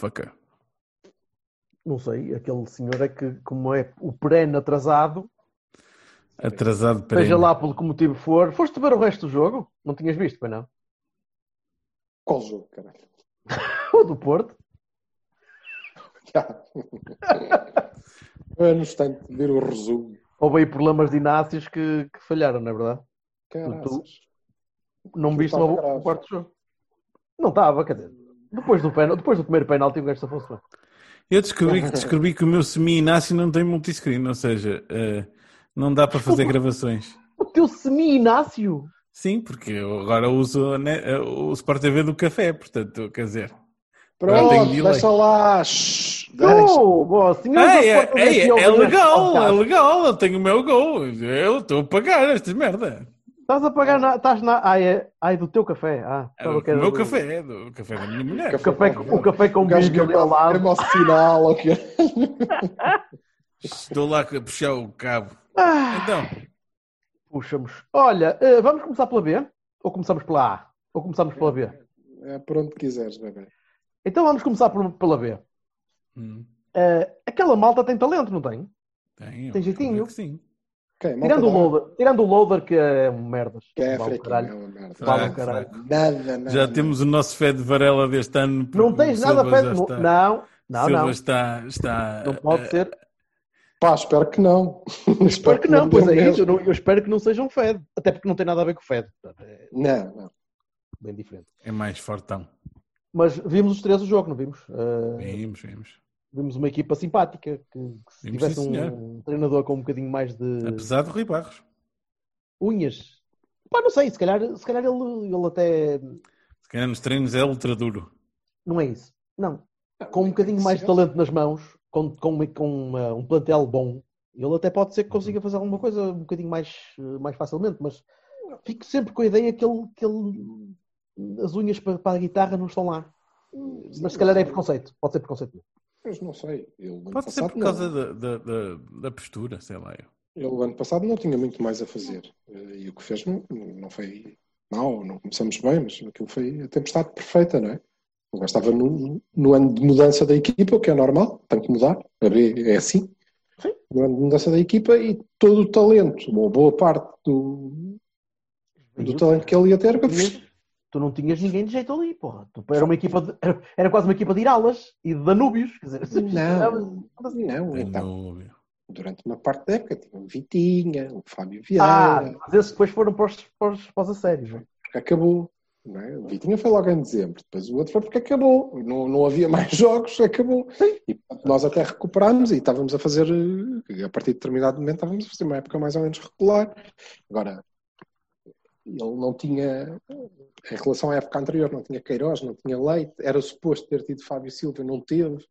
Motherfucker? Não sei, aquele senhor é que, como é o perene atrasado, Atrasado para seja lá pelo que motivo for, foste ver o resto do jogo? Não tinhas visto, pois não? Qual jogo, caralho? O do Porto? Já. É no instante de ver o resumo. Houve aí problemas de Inácios que, que falharam, não é verdade? Caraças. Não Não viste o quarto jogo? Não estava, quer dizer, depois do, penal, depois do primeiro penalti o gajo safou-se bem. Eu descobri, que- descobri que o meu semi-inácio não tem multiscreen, ou seja, eh, não dá para fazer gravações. O teu semi-Inácio! Sim, porque eu agora uso né, o Sport TV do café, portanto, quer dizer. Pronto, deixa lá. Oh, boa, é, é ouve este legal, é legal, eu tenho o meu gol, eu estou a pagar estas merda. Estás a pagar na. Estás na. Ai, é, ai, do teu café. Ah, É o era meu do- café, do café da minha mulher. O café, o café com O bíblia que ali ao lado. é o sinal, ok. Estou lá a puxar o cabo. Ah, Então, puxamos. Olha, eh, vamos começar pela B? Ou começamos pela A? Ou começamos pela B? É por onde quiseres, bebê. Então vamos começar por- pela B. hum, Eh, aquela malta tem talento, não tem? tem, Tem jeitinho? Sim. Ok, malta Tirando o loader, tirando o loader que é um merdas. Que é Vale fraquinho, é merda. Vale o Fraco, caralho. Nada, nada. Já temos o nosso Fé de Varela deste ano. porque Não tens nada já pé. está- Não, não, Silva não. está, está Não pode eh, ser. Pá, espero que não. Espero que não, pois é mesmo. isso. Eu, não- eu espero que não seja um Fed. Até porque não tem nada a ver com o Fed. É Não, não. bem diferente. é mais fortão. Mas vimos os três o jogo, não vimos? Eh, Vimos, vimos. Vimos uma equipa simpática. Que, que se Vimos, tivesse sim, senhor. um treinador com um bocadinho mais de Apesar de Rui Barros. unhas. Pá, não sei, se calhar, se calhar ele, ele até. Se calhar nos treinos é ultra duro. Não é isso. Não. Com um bocadinho mais de talento nas mãos, com, com, uma- com uma- um plantel bom, ele até pode ser que consiga fazer alguma coisa um bocadinho mais, mais facilmente, mas fico sempre com a ideia que ele, que ele as unhas para, para a guitarra não estão lá. Mas se calhar é preconceito. Pode ser preconceito. Mas não sei. Ele, Pode ser por causa da, da, da, da postura, sei lá. Eu. Ele, ano passado, não tinha muito mais a fazer. Eh, E o que fez não, não foi mau, não começamos bem, mas aquilo foi a tempestade perfeita, não é? O gajo estava no, no ano de mudança da equipa, o que é normal, tem que mudar. A B é assim. Sim. No ano de mudança da equipa e todo o talento, ou boa parte do, do talento que ele ia ter, Tu não tinhas ninguém de jeito ali, porra. Tu, era uma equipa de- era, era quase uma equipa de Iralas e de Danúbios. Quer dizer, Não. não, então, Danúbio. durante uma parte da época tinha o Vitinha, o Fábio Ah, Vieira, mas esses depois foram para os, para os, para os assérios. não é? porque acabou. Não é? O Vitinha foi logo em dezembro, depois o outro foi porque acabou. Não, não havia mais jogos, acabou. E portanto, nós até recuperámos e estávamos a fazer, eh, a partir de determinado momento, estávamos a fazer uma época mais ou menos regular. Agora, ele não tinha, em relação à época anterior, não tinha Queiroz, não tinha Leite, era suposto ter tido Fábio Silva, não teve.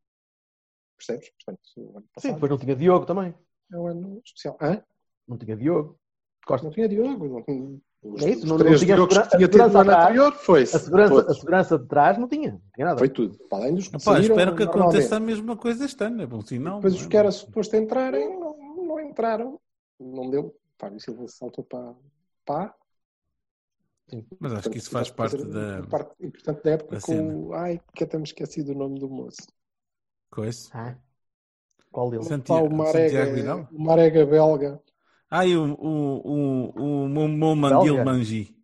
Percebes? Portanto, o ano Sim, depois não tinha Diogo também. é um ano especial. Hã? Não tinha Diogo. Costa. Não tinha Diogo. Não tinha... Os, É isso, os não- não tinha Diogos segura- que tinha tido segurança no ano atrás. anterior foi A segurança, a segurança de trás não tinha. Não tinha nada. Foi tudo. Para além dos que Epá, saíram, espero que aconteça a mesma coisa este ano. É bom sinal. Depois não os é? que era suposto entrarem, não, não entraram. Não deu. Fábio Silva saltou para pá. Mas acho que isso faz parte da parte importante da época da com o... Ai, que até me esqueci do nome do moço. coisa. Ah, qual deles? Santiago, o Marega, Santiago o Marega belga. Ah, e o, o, o, o, o meu? Mandil Mangi.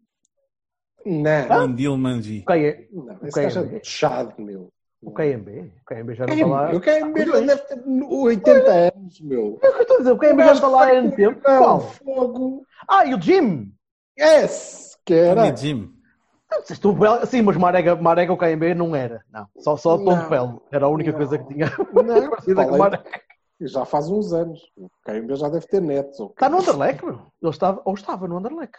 Não, Mandil Mangi. O KM, não. Esse gajo é KMB. chado, meu. o KMB. O KMB já não está lá. O KMB ele deve ter 80 anos, meu. É o que eu estou a dizer. O KMB já não está lá há ano tempo. Qual? fogo. Ah, e o Jim. Yes! Que era. Jim. Vocês estão bel- Sim, mas Marega, Marega o KMB não era. Não. Só, só Tom Não. Pele. Era a única Não. coisa que tinha Não, parecida com Marega. já faz uns anos. O KMB já deve ter netos. ou- Está no Anderlecht, meu. Ele estava, ou estava no Anderlecht.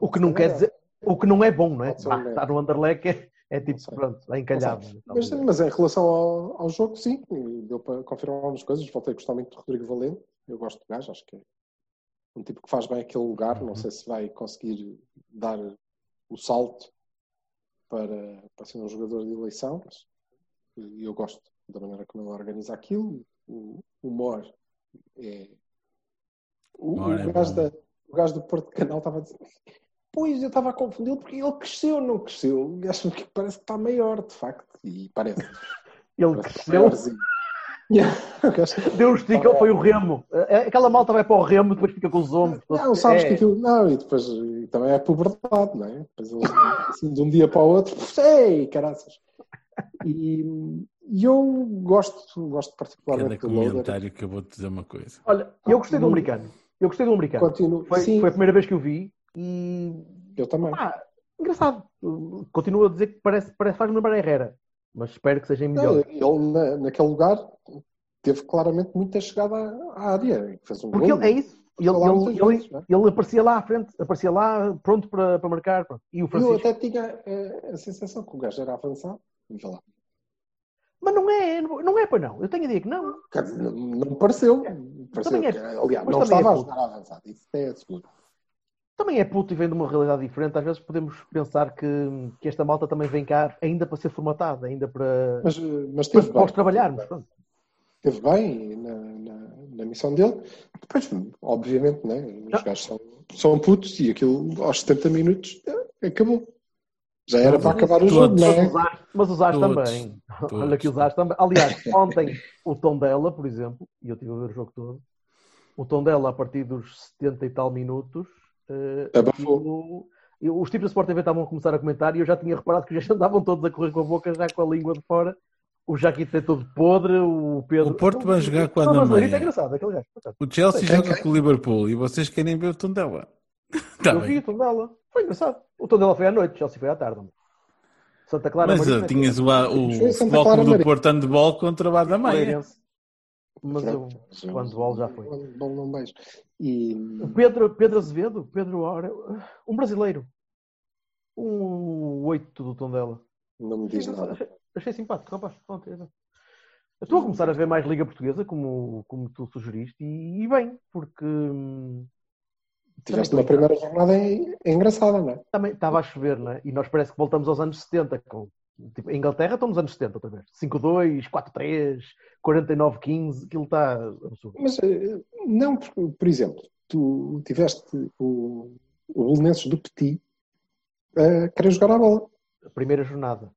O que não É quer dizer, o que não é bom, não é? Um Está no Anderlecht é, é tipo, pronto, está encalhado. Mas, mas em relação ao, ao jogo, sim, deu para confirmar algumas coisas. Voltei a gostar muito do Rodrigo Valente. Eu gosto do gajo, acho que é um tipo que faz bem aquele lugar. Não sei se vai conseguir dar o salto para, para ser um jogador de eleição, mas eu gosto da maneira como ele organiza aquilo. O humor é. O, o Humor é gajo bom. da- o gajo do Porto Canal estava a dizer. Pois, eu estava a confundir porque ele cresceu, não cresceu. E acho que parece que está maior, de facto. E parece. Ele parece cresceu, maiorzinho. Yeah, o gajo- deu um esticão, foi o remo. É- Aquela malta vai para o remo, depois fica com os ombros. Não, sabes É, que aquilo. Não, e depois e também é puberdade, não é? Depois assim, de um dia para o outro, ei, caraças. E, e eu gosto, gosto Cada particularmente do Loader. comentário que eu vou te dizer uma coisa. Olha, eu gostei do americano. Eu gostei do americano. Continuo. Foi, Sim, foi a primeira vez que eu vi e. eu também. pá, engraçado. Continuo a dizer que parece, parece faz-me lembrar a Herrera. Mas espero que seja em Não, melhor. ele, na, naquele lugar, teve claramente muita chegada à, área. Fez um Porque gol. ele, é isso. Ele, ele, ele- vezes, não é? ele aparecia lá à frente, aparecia lá pronto para, para marcar. pronto. E o Eu Francisco. até tinha eh, a sensação que o gajo era avançado. Lá. Mas não é, não é, pois não. Eu tenho a dizer que não. Não, me pareceu. pareceu também é- que, aliás, não é estava a puto. jogar avançado. Isso é seguro. Também é puto e vem de uma realidade diferente. Às vezes podemos pensar que, que esta malta também vem cá ainda para ser formatada, ainda para, Mas, eh, mas para, teve para os bem. trabalharmos. pronto. Esteve bem na, na, na missão dele. Depois, obviamente, né, os Não. gajos são, são putos e aquilo aos 70 minutos acabou. Já era para acabar o jogo, não Mas é? mas os Ars Todos. também. Todos. Olha que os Ars também. Aliás, ontem o Tondela, por exemplo, e eu estive a ver o jogo todo, o Tondela a partir dos 70 e tal minutos, Abafou. aquilo- eu- os tipos da Sport TV estavam a começar a comentar e eu já tinha reparado que já andavam todos a correr com a boca, já com a língua de fora. O Jaquito é todo podre, o Pedro. O Porto vai jogar mas amanhã? Marito é engraçado, aquele gajo. O Chelsea Quem, joga com o Liverpool e vocês querem ver o Tondela. Tá eu vi bem. o Tondela. Foi engraçado. O Tondela foi à noite, o Chelsea foi à tarde. Santa Clara Mas uh, é tinhas o, a- o Santa Futebol do. Porto Handball contra o Badameia. Mas eu, Pronto, mas eu- o handball já foi. Não, não. E O Pedro, Pedro Azevedo, Pedro Ora, um brasileiro. Um oito do Tondela. não me diz nada. Achei, achei simpático, rapaz. É. Eu estou a começar a ver mais Liga Portuguesa, como, como tu sugeriste, e, e bem, porque hum, Tiveste uma primeira jornada en- engraçada, não é? também estava a chover, não é? E nós parece que voltamos aos anos 70. Com, tipo, em Inglaterra estamos nos anos 70 outra vez. 5-2, 4-3, 49-15, aquilo está absurdo. Mas eh, não, porque, por exemplo, tu tiveste o, o Belenenses do Petit a querer jogar a bola. A primeira jornada.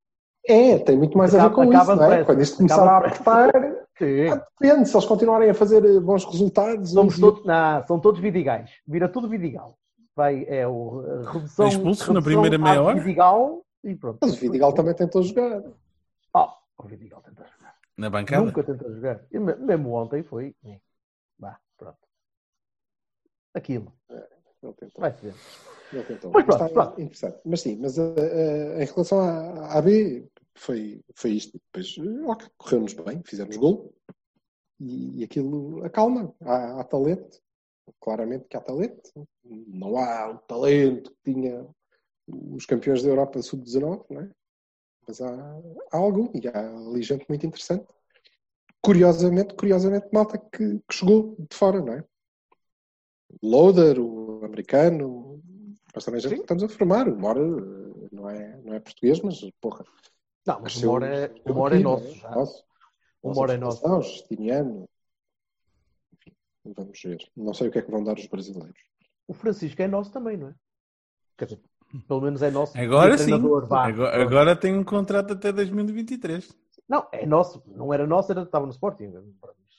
É, tem muito mais a ver Acaba- com acaba isso, não é? Quando isto começar a Acaba apertar, ah, depende, se eles continuarem a fazer eh, bons resultados. Somos e todos, não, são todos vidigais. Vira tudo vidigal. Vai, é o a redução. Expulso na primeira meia hora? Vidigal e pronto. Mas o Vidigal também tentou jogar. Ah, o Vidigal tenta jogar. Na bancada. Nunca tenta jogar. E me- mesmo ontem foi. Vá, pronto. Aquilo. Ele tentou. Vai ser. Ele tentou. Mas pronto, Está pronto. interessante. Mas sim, mas eh, eh, em relação à, à B, foi, foi isto. Depois, eh, ok, correu-nos bem, fizemos gol e, e aquilo acalma. Há, há talento, claramente que há talento. Não há o talento que tinha os campeões da Europa Sub-19, não é? Mas há, há algum e há ali gente muito interessante. Curiosamente, curiosamente, malta que, que chegou de fora, não é? O Loader, o americano, mas também que estamos a formar. O Mora eh, não é, não é português, mas porra. Não, mas uma hora é, uma hora é nosso. não já. Nosso. Uma hora é nosso. Nossa Justiniano. Enfim, vamos ver. Não sei o que é que vão dar os brasileiros. O Francisco é nosso também, não é? Quer dizer, pelo menos é nosso. Agora sim. vá. Agora, agora tem um contrato até 2023. Não, é nosso. Não era nosso, era, estava no Sporting.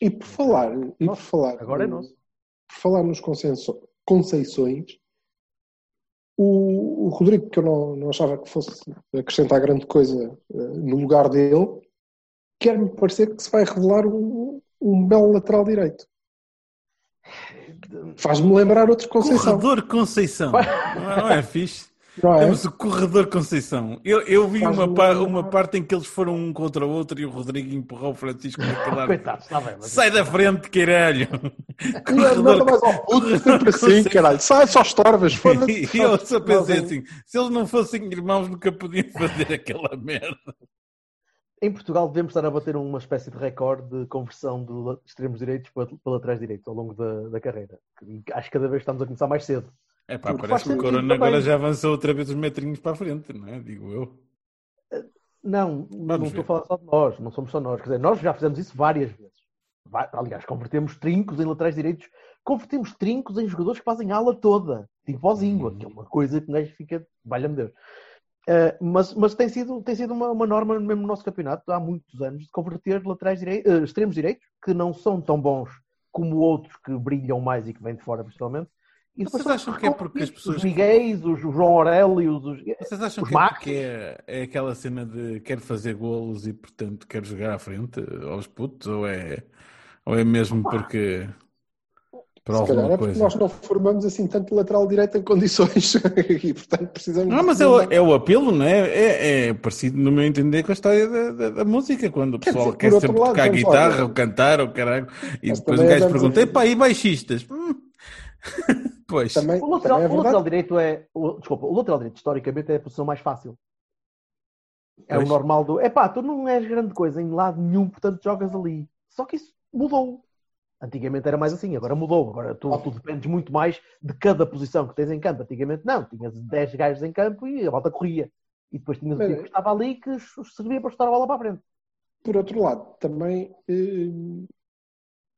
E por falar, e por falar, Agora é no- nosso. por falar nos consenso- conceições, o, o Rodrigo, que eu não, não achava que fosse acrescentar grande coisa eh, no lugar dele, quer-me parecer que se vai revelar um, um belo lateral direito. Faz-me lembrar outro Conceição. Corredor Conceição. Não é, não é fixe? Não é? Temos o Corredor Conceição. Eu, eu vi Faz uma, um- pa- uma parte em que eles foram um contra o outro e o Rodrigo empurrou o Francisco ar. Coitado, está bem. Mas... Sai da frente, caralho! Não, mais ao puto, sempre assim, caralho. Sai só estorvas, foda-se. E eu só pensei assim: se eles não fossem irmãos, nunca podiam fazer aquela merda. Em Portugal devemos estar a bater uma espécie de recorde de conversão de extremos direitos para, para laterais direitos ao longo da, da carreira. Acho que cada vez estamos a começar mais cedo. É pá, Porque parece que o Corona agora já avançou outra vez os metrinhos para a frente, não é? Digo eu. Não, não ver. estou a falar só de nós, não somos só nós. Quer dizer, nós já fizemos isso várias vezes. Aliás, convertemos trincos em laterais direitos, convertemos trincos em jogadores que fazem ala toda, tipo ao Zingua, que é uma coisa que um gajo fica, valha-me Deus. Eh, mas mas tem sido, tem sido uma, uma norma mesmo no nosso campeonato há muitos anos de converter laterais direi- eh, extremos direitos que não são tão bons como outros que brilham mais e que vêm de fora principalmente. E Vocês acham que é porque as pessoas- Os Miguéis, os João Aurélios, os... Vocês acham Os que é, porque é, é aquela cena de quer fazer golos e portanto quer jogar à frente aos putos? Ou é, ou é mesmo porque. Por Se calhar é porque coisa? nós não formamos assim tanto lateral direito em condições e portanto precisamos. Não, mas é o, é o apelo, não é? é? é parecido, no meu entender, com a história da, da- da música, quando o pessoal dizer, quer sempre lado, tocar guitarra ou cantar ou caralho, e Mas depois o também gajo pergunta: epá, e baixistas? Hum. pois. Também, O lateral, também é o lateral direito é. o- desculpa, o lateral direito historicamente é a posição mais fácil. É Pois. o normal do. Epá, tu não és grande coisa em lado nenhum, portanto jogas ali. Só que isso mudou. Antigamente era mais assim, agora mudou. Agora tu, tu dependes muito mais de cada posição que tens em campo. Antigamente não, tinhas 10 gajos em campo e a volta corria. E depois tinhas o Mas- tipo que estava ali que servia para chutar a bola para a frente. Por outro lado, também eh,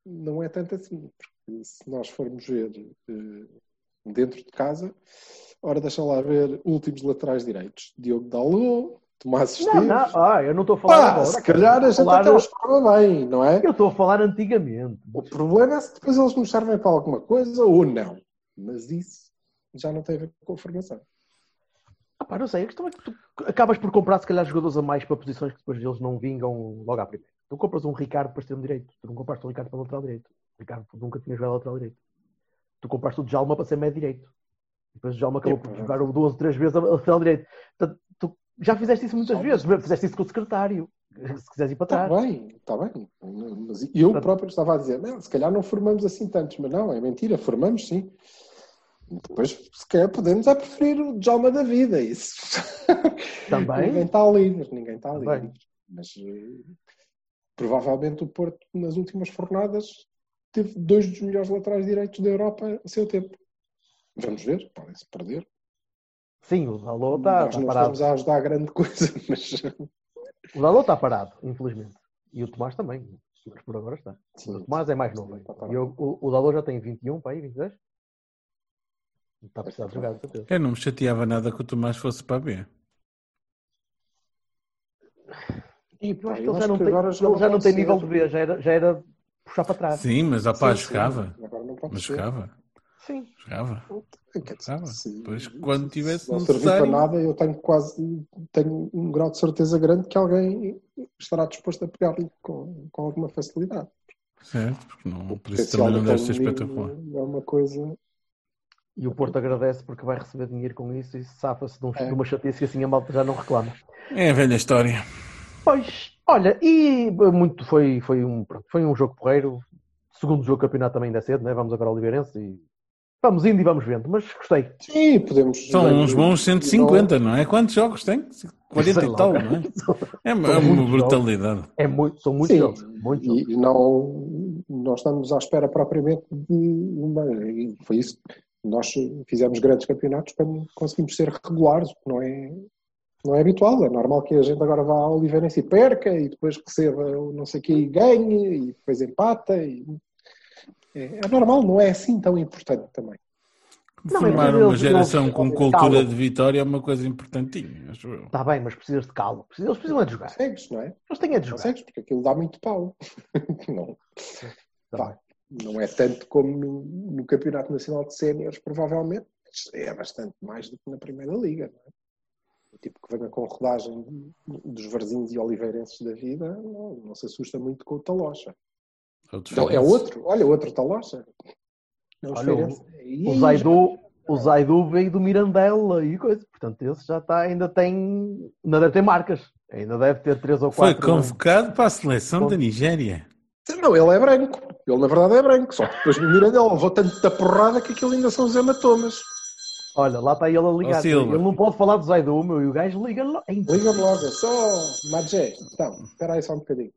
não é tanto assim, porque se nós formos ver eh, dentro de casa, ora deixa lá ver últimos laterais direitos. Diogo Dalot, Tomás Não, Esteves. não, ah, eu não estou a falar Pá, agora. se calhar a gente Falar- até os forma bem, não é? Eu estou a falar antigamente. O problema é se depois eles nos servem para alguma coisa ou não. Mas isso já não tem a ver com a formação. Ah, pá, não sei, a questão é que tu acabas por comprar se calhar jogadores a mais para posições que depois eles não vingam logo à primeira. Tu compras um Ricardo para extremo direito, tu não compraste um Ricardo para lateral direito. Ricardo nunca tinha jogado lateral direito. Tu compraste o Djalma para ser médio direito. Depois o Djalma acabou por jogar o duas ou três vezes a lateral direito. Portanto, tu já fizeste isso muitas vezes, fizeste isso com o secretário. Se quiseres ir para Está trás. bem, está bem. Mas eu próprio estava a dizer, não, se calhar não formamos assim tantos, mas não, é mentira, formamos sim. Depois, se calhar, podemos é preferir o Djalma da vida, isso. Também. ninguém está livre, ninguém está livre. Mas eh, provavelmente o Porto, nas últimas jornadas, teve dois dos melhores laterais direitos da Europa a seu tempo. Vamos ver, podem-se perder. Sim, o Dalot está, Nós está não parado. estamos a ajudar a grande coisa, mas O Dalot está parado, infelizmente. E o Tomás também. Mas por agora está. Sim, o Tomás é mais novo. parado. E o, o, o Dalot já tem 21, para aí, 22? Está a precisar de jogar, com certeza. Eu não me chateava nada que o Tomás fosse para a B. E, Eu pá, acho que ele já não tem, ele já não tem nível de B, já era, já era puxar para trás. Sim, mas opá, Sim, sim, jogava. Agora não pode Mas ser. jogava. Sim. Jogava. Dizer, Jogava. Depois, quando tivesse se não servir para nada, eu tenho quase tenho um grau de certeza grande que alguém estará disposto a pegar-lhe com, com alguma facilidade. Certo, porque não, por isso também não deve ser espetacular. É uma coisa. E o Porto agradece porque vai receber dinheiro com isso e safa-se de, um- É. de uma chatice que assim a malta já não reclama. É a velha história. Pois, olha, e muito foi, foi, um, pronto, foi um jogo porreiro. Segundo jogo campeonato também ainda é cedo, né? vamos agora ao Oliveirense e vamos indo e vamos vendo, mas gostei. Sim, podemos. São uns bons 150, não é? Quantos jogos tem? 40 Sei e tal, não é? É é uma brutalidade. É muito, são muitos Sim, jogos. Muitos e, não, não estamos à espera propriamente de uma. e Foi isso. Nós fizemos grandes campeonatos para conseguirmos ser regulares, o que não é, não é habitual. É normal que a gente agora vá ao Oliveirense e perca, e depois receba o não sei o que e ganhe, e depois empata. E... É, é normal, não é assim tão importante também. Não, Formar uma geração com cultura calma. de vitória é uma coisa importantinha, acho eu. Está bem, mas precisas de calma. Eles precisam é de jogar. Consegues, não é? Eles têm é de jogar. Consegues, porque aquilo dá muito pau. não, Tá não é tanto como no, no Campeonato Nacional de Séniores, provavelmente, mas é bastante mais do que na Primeira Liga. Não é? O tipo que venha com rodagem dos Varzinhos e Oliveirenses da vida não, não se assusta muito com o Talocha. Não, é outro, olha, outro Talocha. É Olha, o- O Zaidu, o Zaidu veio do Mirandela e coisa. Portanto, esse já está, ainda tem. Ainda deve ter marcas. Ainda deve ter três ou Foi quatro. convocado para a seleção da Nigéria. Não, ele é branco. Ele na verdade é branco. Só que depois no Mirandela levou tanto da porrada que aquilo ainda são os hematomas. Olha, lá está ele a ligar. Ele não pode falar do Zaidu, meu, e o gajo liga lá. Ei, Liga-me logo. é Só, Magé. Então, espera aí só um bocadinho.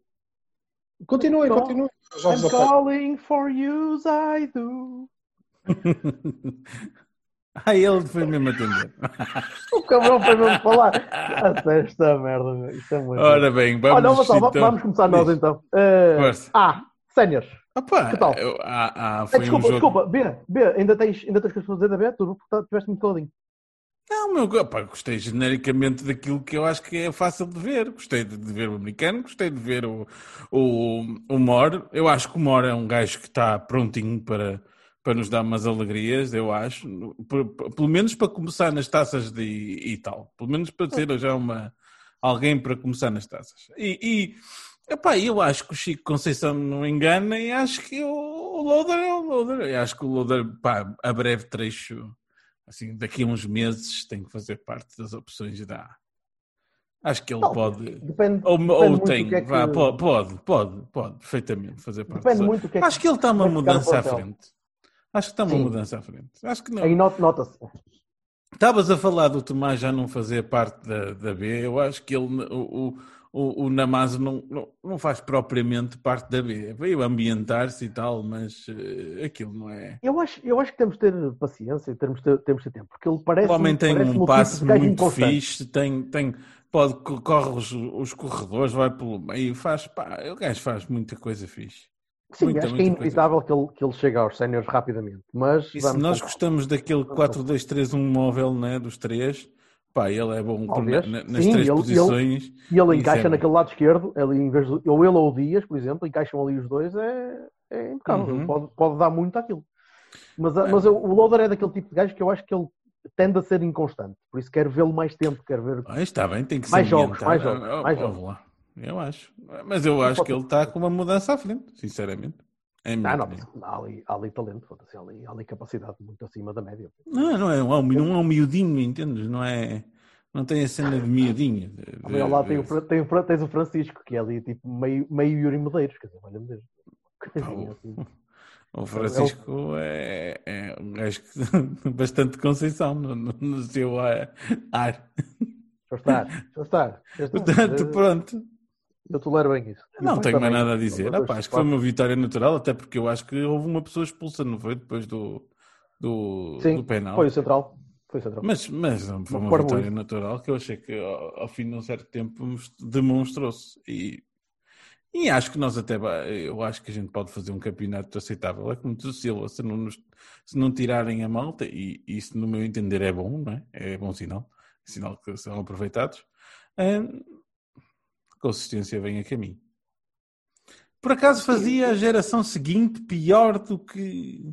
Continue, Então, continue. I'm calling for you, Zaidu. Ah, ele foi mesmo atender. O cabrão foi mesmo falar. Ah, sério, esta merda, meu. Isto é muito. Ora bem, vamos, Olha, então- vamos começar nós então. Uh, ah, séniores. Opa, Que tal? eu- ah, foi desculpa, um jogo. desculpa, B, B, ainda tens, ainda tens coisas para dizer da B? Tu tiveste muito caladinho. Não, meu, opa, gostei genericamente daquilo que eu acho que é fácil de ver. Gostei de, de ver o americano, gostei de ver o, o, o Mor. Eu acho que o Mor é um gajo que está prontinho para, para nos dar umas alegrias, eu acho. Pelo menos para começar nas taças de, e tal. Pelo menos para ser já uma, alguém para começar nas taças. E, e epá, eu acho que o Chico Conceição não engana e acho que o, o Loader é o Loader. Eu acho que o Loader, pá, a breve trecho assim, daqui a uns meses tem que fazer parte das opções da A. Acho que ele Não, pode. Depende, Ou, depende ou tem, que é que- vá, pode, pode, pode, pode, perfeitamente fazer parte. Depende muito do que é que- Acho que ele está uma mudança à frente. Acho que está uma Sim. mudança à frente. Acho que não. Aí not- nota-se. Estavas a falar do Tomás já não fazer parte da, da B. Eu acho que ele, o, o, o, o Namazo não, não, não faz propriamente parte da B. Veio ambientar-se e tal, mas eh, aquilo não é. Eu acho, eu acho que temos de ter paciência temos de ter, temos de ter tempo, porque ele parece O homem tem parece um tipo passe gajo muito fixe, tem, tem, pode, corre os, os corredores, vai pelo meio, faz, pá, o gajo faz muita coisa fixe. Sim, Muita, acho que é inevitável que ele, que ele chegue aos séniores rapidamente. Mas E se nós gostamos daquele 4-2-3-1 móvel, né, dos três, pá, ele é bom por- na- nas Sim, três ele- posições. E ele encaixa é bom. naquele lado esquerdo, ele, em vez de, ou ele ou o Dias, por exemplo, encaixam ali os dois, é, é impecável. Uhum. Ele Pode, pode dar muito àquilo. Mas, a- mas eu- o Loader é daquele tipo de gajo que eu acho que ele tende a ser inconstante. Por isso quero vê-lo mais tempo, quero ver. Ah, está bem, tem que Mais se jogos, mais jogos, Ah, ah, mais ah, jogos. lá. Eu acho. Mas eu acho que ele está com uma mudança à frente, sinceramente. É Ah, não, opinião. há ali, há ali talento, há ali, há ali capacidade muito acima da média. Não, não é, um, não é um miudinho, entendes? Não é. Não tem a cena de miudinho. Também ao lado tem o, tem o tens o Francisco, que é ali tipo meio, meio Yuri Medeiros, quer dizer, olha-me Deus. Coisinha assim. O Francisco é, é um gajo que, bastante conceição no, no- no seu ar. ar. Estar. deixa eu estar. Portanto, pronto. Eu tolero bem isso. E o Não tenho mais nada a dizer. Ah, pá, acho que foi uma vitória natural, até porque eu acho que houve uma pessoa expulsa, não foi? Depois do, do, Sim, do penal. foi o Central. Foi o Central. Mas, mas não, foi uma vitória natural que eu achei que ao, ao fim de um certo tempo demonstrou-se. E, e acho que nós até, eu acho que a gente pode fazer um campeonato aceitável. É como diz o Silva, se não, nos- se não tirarem a malta, e isso no meu entender é bom, não é? É bom sinal, sinal que são aproveitados. a consistência vem a caminho. Por acaso fazia a geração seguinte pior do que,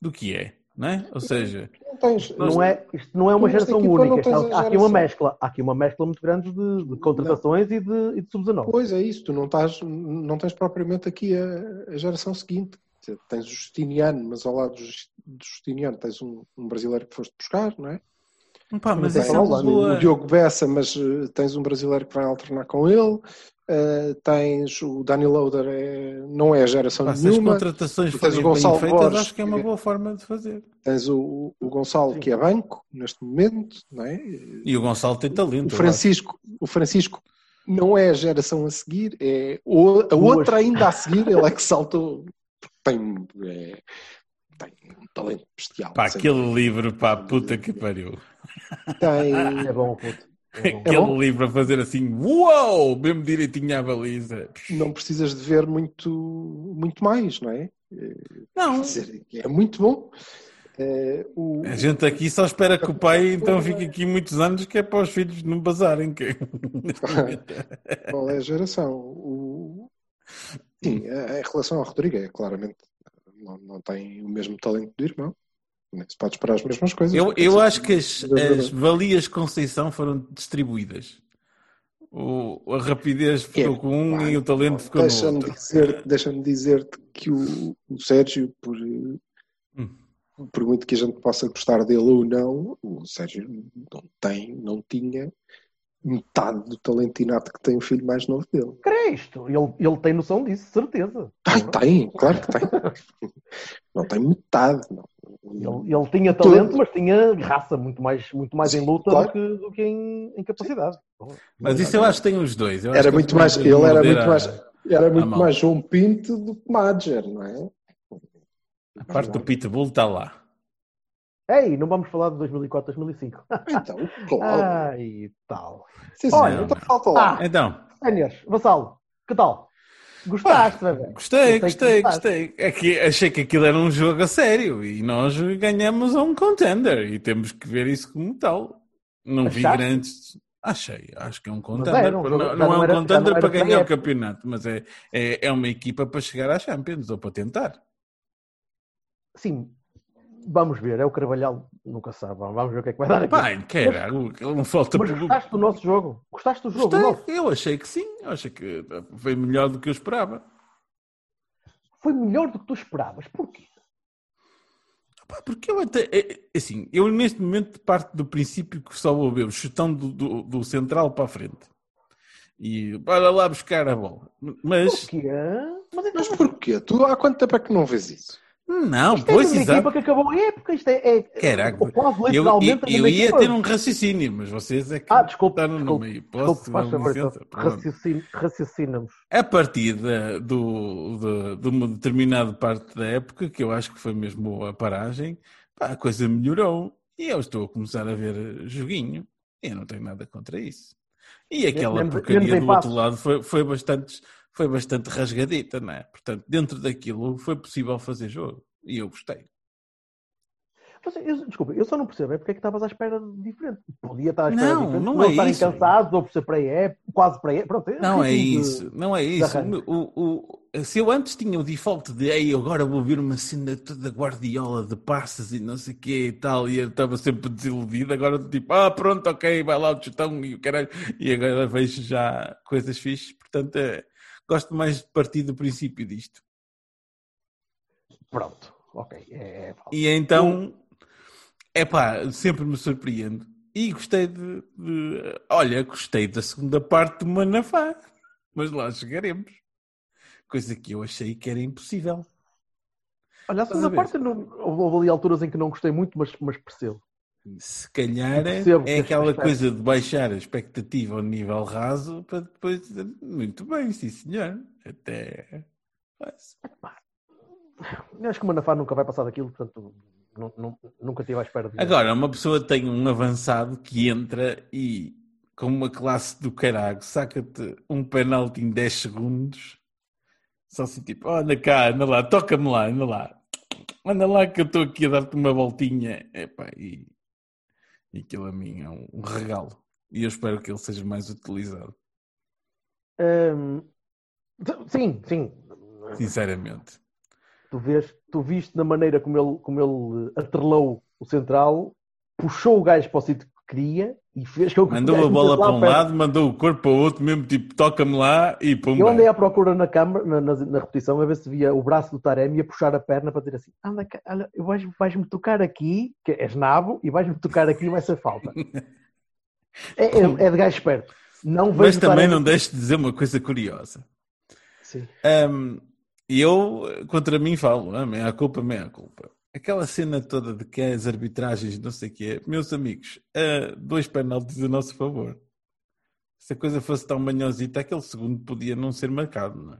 do que é, não é? Ou seja, Não tens, Não é, isto não é uma geração única. a há aqui uma mescla. Há aqui uma mescla muito grande de, de contratações e de, e de sub-19. Pois é isso, tu não, estás, não tens propriamente aqui a, a geração seguinte. Tens o Justiniano, mas ao lado do Justiniano tens um, um brasileiro que foste buscar, não é? Pá, mas isso é o uma Holanda, boa... O Diogo Bessa, mas eh, tens um brasileiro que vai alternar com ele. Eh, tens o Dani Loader, é, não é a geração Pá, se nenhuma. contratações tens o Gonçalo feitas, Borges, acho que é uma que- boa forma de fazer. Tens o, o Gonçalo, que é banco neste momento, não é? E o Gonçalo tem talento. O Francisco, o Francisco não é a geração a seguir, é o- a outra ainda a seguir, ele é que saltou. Tem, é, tem um talento bestial. Pá, aquele livro, pá, puta que pariu. Tem, É bom, puto. É bom. Aquele livro a fazer assim, uau, mesmo direitinho à baliza. não precisas de ver muito, muito mais, não é? Não, dizer, É muito bom. É, o, a gente aqui só espera que o pai então fique aqui muitos anos, que é para os filhos não bazarem. Que... qual é a geração? O, sim, a- em relação ao Rodrigo, é claramente não, não tem o mesmo talento do irmão. Nem se pode esperar as mesmas coisas. Eu, eu acho que as, é as valias Conceição foram distribuídas. O, a rapidez ficou É, com um pá, e o talento ficou no Deixa-me outro. dizer, deixa dizer-te que o, o Sérgio, por, Hum. por muito que a gente possa gostar dele ou não, o Sérgio não tem, não tinha metade do talento inato que tem o filho mais novo dele. Cristo, ele, ele tem noção disso, certeza. Ai, tem, claro que tem. Não tem metade. Não. Ele, ele tinha talento, mas tinha raça muito mais, muito mais em luta claro. do que, do que em, em capacidade. Mas isso eu acho que tem os dois. Era que muito mais, ele era muito a- mais, era muito mais João Pinto do que Madger, não é? A parte do Pitbull está lá. Ei, não vamos falar de 2004, 2005. Então, claro. Ai, tal. Sim, sim, olha, então falta lá. Ah, Então, Sénias, Vassalo, que tal? Gostaste, bebê? gostei, gostei, gostei. É que achei que aquilo era um jogo a sério e nós ganhamos a um contender e temos que ver isso como tal. Não vi Achaste? grandes. Achei, acho que é um contender. não já não não é um era- contender não para ganhar o campeonato, mas é, é, é uma equipa para chegar à Champions ou para tentar. Sim, vamos ver. É o Carvalhal, nunca sabe. Vamos ver o que é que vai dar aqui. Pai, não falta Mas gostaste do nosso jogo? Gostaste do jogo? Gostei. Eu achei que sim, eu achei que foi melhor do que eu esperava. Foi melhor do que tu esperavas. Porquê? Pá, porque eu até. é- é assim, eu neste momento parto do princípio que só vou ver o chutão do, do, do central para a frente. E para lá buscar a bola. Mas. Porquê? Mas, então, Mas porquê? Tu há quanto tempo é que não vês isso? Não, isto é pois uma exato. que acabou a época. Isto é, é Caraca, ou quase Eu, eu, eu ia ter um raciocínio, mas vocês é que Ah, desculpe, estavam no faz então, licença? Pronto. raciocin- raciocinamos. A partir da- do, de, de uma determinada parte da época, que eu acho que foi mesmo a paragem, a coisa melhorou e eu estou a começar a ver joguinho e eu não tenho nada contra isso. E aquela Menos- porcaria menos do outro lado foi, foi, bastante, foi bastante rasgadita, não é? Portanto, dentro daquilo foi possível fazer jogo e eu gostei. Mas, eu, desculpa, eu só não percebo é porque é que estavas à espera de diferente. Podia estar à espera Não, diferente. não por é estarem isso. cansados ou por ser para época, quase para época. Pronto, Não é ritmo de- isso, não é isso. arranque. O, o, se eu antes tinha o default de Ei, agora vou ver uma cena toda guardiola de passes e não sei o que e tal, e eu estava sempre desiludido, agora tipo, ah, pronto, ok, vai lá o chutão e o caralho, e agora vejo já coisas fixes, portanto, é, gosto mais de partir do princípio disto. Pronto, ok. É, é, E então, é pá, sempre me surpreendo. E gostei de, de- Olha, gostei da segunda parte do Manafá. Mas lá chegaremos. Coisa que eu achei que era impossível. Olha, a segunda parte não, houve ali alturas em que não gostei muito, mas, mas percebo. Se calhar é, aquela coisa de baixar a expectativa ao nível raso para depois dizer, muito bem, sim senhor. Até. Mas, Eu acho que o Manafá nunca vai passar daquilo, portanto, nunca estive à espera de Agora, uma pessoa tem um avançado que entra e, com uma classe do caralho, saca-te um penalti em 10 segundos. Só assim, tipo, "Oh, anda cá, anda lá, toca-me lá, anda lá. Anda lá que eu estou aqui a dar-te uma voltinha. Epá, e, e aquilo a mim é um, regalo. E eu espero que ele seja mais utilizado, Hum, sim, sim. sinceramente. Tu, vês, tu viste na maneira como ele, como ele atrelou o central, puxou o gajo para o sítio queria e fez com que Mandou a bola para um perto. lado, mandou o corpo para o outro, mesmo tipo, toca-me lá e pum. Eu andei à procura na câmara, na, na- na repetição, a ver se via o braço do Taremi a puxar a perna para dizer assim: anda vais- vais-me tocar aqui, que és nabo, e vais-me tocar aqui e vai ser falta. É, é, é de gajo esperto. Não Mas também Taremi- não deixe de dizer uma coisa curiosa. Sim. Um, E eu, contra mim, falo, ah, meia culpa, meia culpa. Aquela cena toda de que as arbitragens, não sei o quê, meus amigos, ah, dois penaltis a nosso favor. Se a coisa fosse tão manhosita, aquele segundo podia não ser marcado, não é?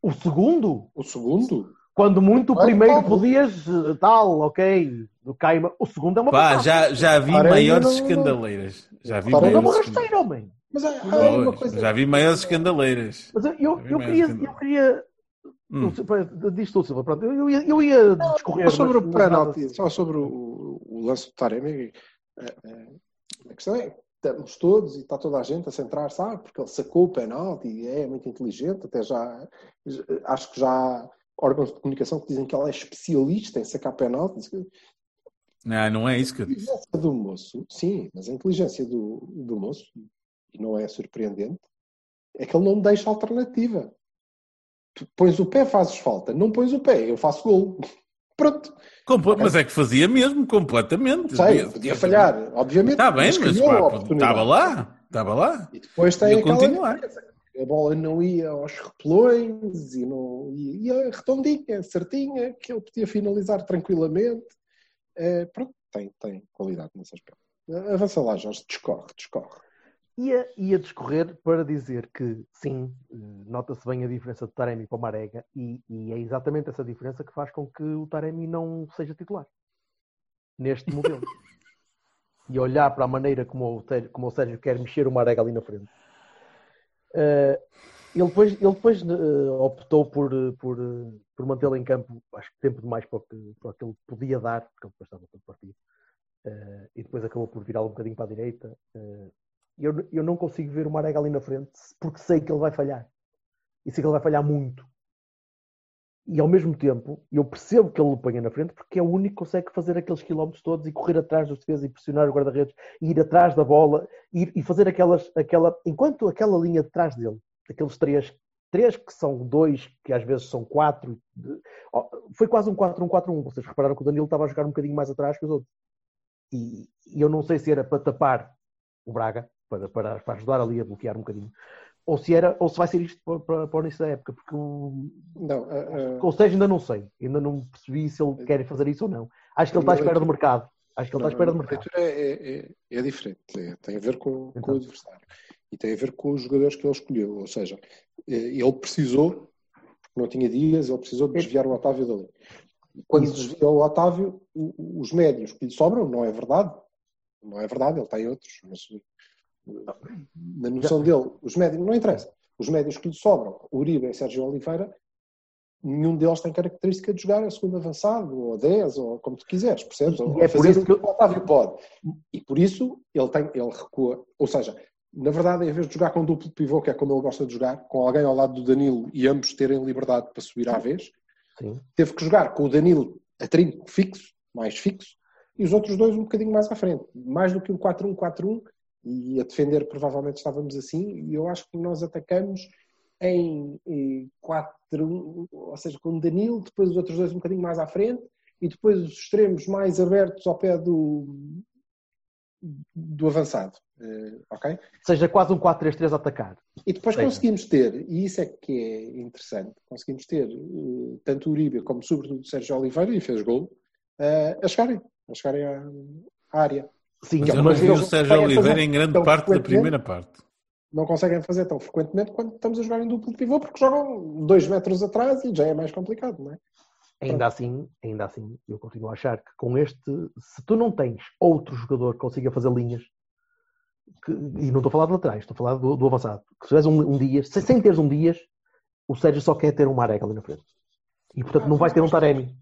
O segundo? O segundo? Quando muito, o primeiro podias, eh, tal, ok, do Caima. O segundo é uma Pá, passada. já, já vi maiores não- escandaleiras. Já vi segundo é uma maiores rasteira, escandaleiras. homem. Mas há, há Pois, uma coisa. Já vi maiores escandaleiras. Mas eu, eu, eu queria, eu queria Hum. Diz tu, Silva, pronto. Eu, eu ia, eu ia discorrer. Só sobre mas- o penalti, só sobre o, o lance do Taremi, eh, eh, a questão é que estamos todos e está toda a gente a centrar, sabe? Porque ele sacou o penalti e é muito inteligente, até já acho que já há órgãos de comunicação que dizem que ele é especialista em sacar penaltis. Não, não é isso que A eu disse. inteligência do moço, sim, mas a inteligência do, do moço, e não é surpreendente, é que ele não deixa alternativa. Tu pões o pé, fazes falta. Não pões o pé, eu faço gol. Pronto. Comple- Mas é que fazia mesmo, completamente. Sei, podia falhar, obviamente. Está bem, mas estava lá. Estava lá. E depois tem aquela continuar. diferença. A bola não ia aos repelões e não ia, ia redondinha, certinha, que ele podia finalizar tranquilamente. Eh, pronto, tem, tem qualidade nesse aspecto. Avança lá, Jorge, discorre, discorre. Ia, ia discorrer para dizer que, sim, eh, nota-se bem a diferença do Taremi para o Marega e, e é exatamente essa diferença que faz com que o Taremi não seja titular neste modelo. e olhar para a maneira como o, Sérgio, como o Sérgio quer mexer o Marega ali na frente. Eh, ele depois, ele depois eh, optou por, por, eh, por mantê-lo em campo, acho que tempo demais para o que, para o que ele podia dar, porque ele depois estava todo partido. Eh, e depois acabou por virá-lo um bocadinho para a direita. Eh, eu, eu não consigo ver o Marega ali na frente porque sei que ele vai falhar. E sei que ele vai falhar muito. E ao mesmo tempo, eu percebo que ele o ponha na frente porque é o único que consegue fazer aqueles quilómetros todos e correr atrás dos defesas e pressionar o guarda-redes e ir atrás da bola e, e fazer aquelas, aquela. Enquanto aquela linha de trás dele, aqueles três, três que são dois, que às vezes são quatro, foi quase um 4-1-4-1. Vocês repararam que o Danilo estava a jogar um bocadinho mais atrás que os outros. E eu não sei se era para tapar o Braga, para, para, para ajudar ali a bloquear um bocadinho, ou se, era, ou se vai ser isto para, para, para o início da época, porque o, Não, eh, eh, ou seja, ainda não sei, ainda não percebi se ele quer fazer isso ou não. Acho que ele está à espera do mercado. Acho que ele está à espera do a mercado. leitura é, é, é- é diferente. É- tem a ver com, com Então. o adversário. E tem a ver com os jogadores que ele escolheu. Ou seja, eh, ele precisou, porque não tinha dias, ele precisou de desviar o Otávio dali. E quando Isso. desviou o Otávio, os médios que lhe sobram, não é verdade. Não é verdade, ele tem outros. Mas eh, na noção dele, os médios, não interessa. Os médios que lhe sobram, Uribe e Sérgio Oliveira, nenhum deles tem característica de jogar a segundo avançado, ou a 10, ou como tu quiseres, percebes? Ou é por isso que o Otávio pode. E por isso ele, tem, ele recua. Ou seja, na verdade, em vez de jogar com duplo pivô, que é como ele gosta de jogar, com alguém ao lado do Danilo e ambos terem liberdade para subir à vez, Sim. teve que jogar com o Danilo a trinco fixo, mais fixo, e os outros dois um bocadinho mais à frente. Mais do que um 4-1-4-1, e a defender provavelmente estávamos assim, e eu acho que nós atacamos em, em 4-1, ou seja, com o Danilo, depois os outros dois um bocadinho mais à frente, e depois os extremos mais abertos ao pé do, do avançado. Eh, ok? Seja quase um 4-3-3 a atacar. E depois Seja. conseguimos ter, e isso é que é interessante, conseguimos ter eh, tanto o Uribe como sobretudo o Sérgio Oliveira, e fez gol, eh, a chegarem, a chegarem à área. Sim, Mas eu não vi o Sérgio Oliveira em grande parte da primeira parte. Não conseguem fazer tão frequentemente quando estamos a jogar em duplo pivô, porque jogam dois metros atrás e já é mais complicado, não é? ainda assim, ainda assim, eu continuo a achar que com este, se tu não tens outro jogador que consiga fazer linhas, que- e não estou a falar de laterais, estou a falar do, do avançado, que se tiveres um, um Dias, se- sem teres um Dias, o Sérgio só quer ter um Marega ali na frente. E portanto não vai ter um Taremi.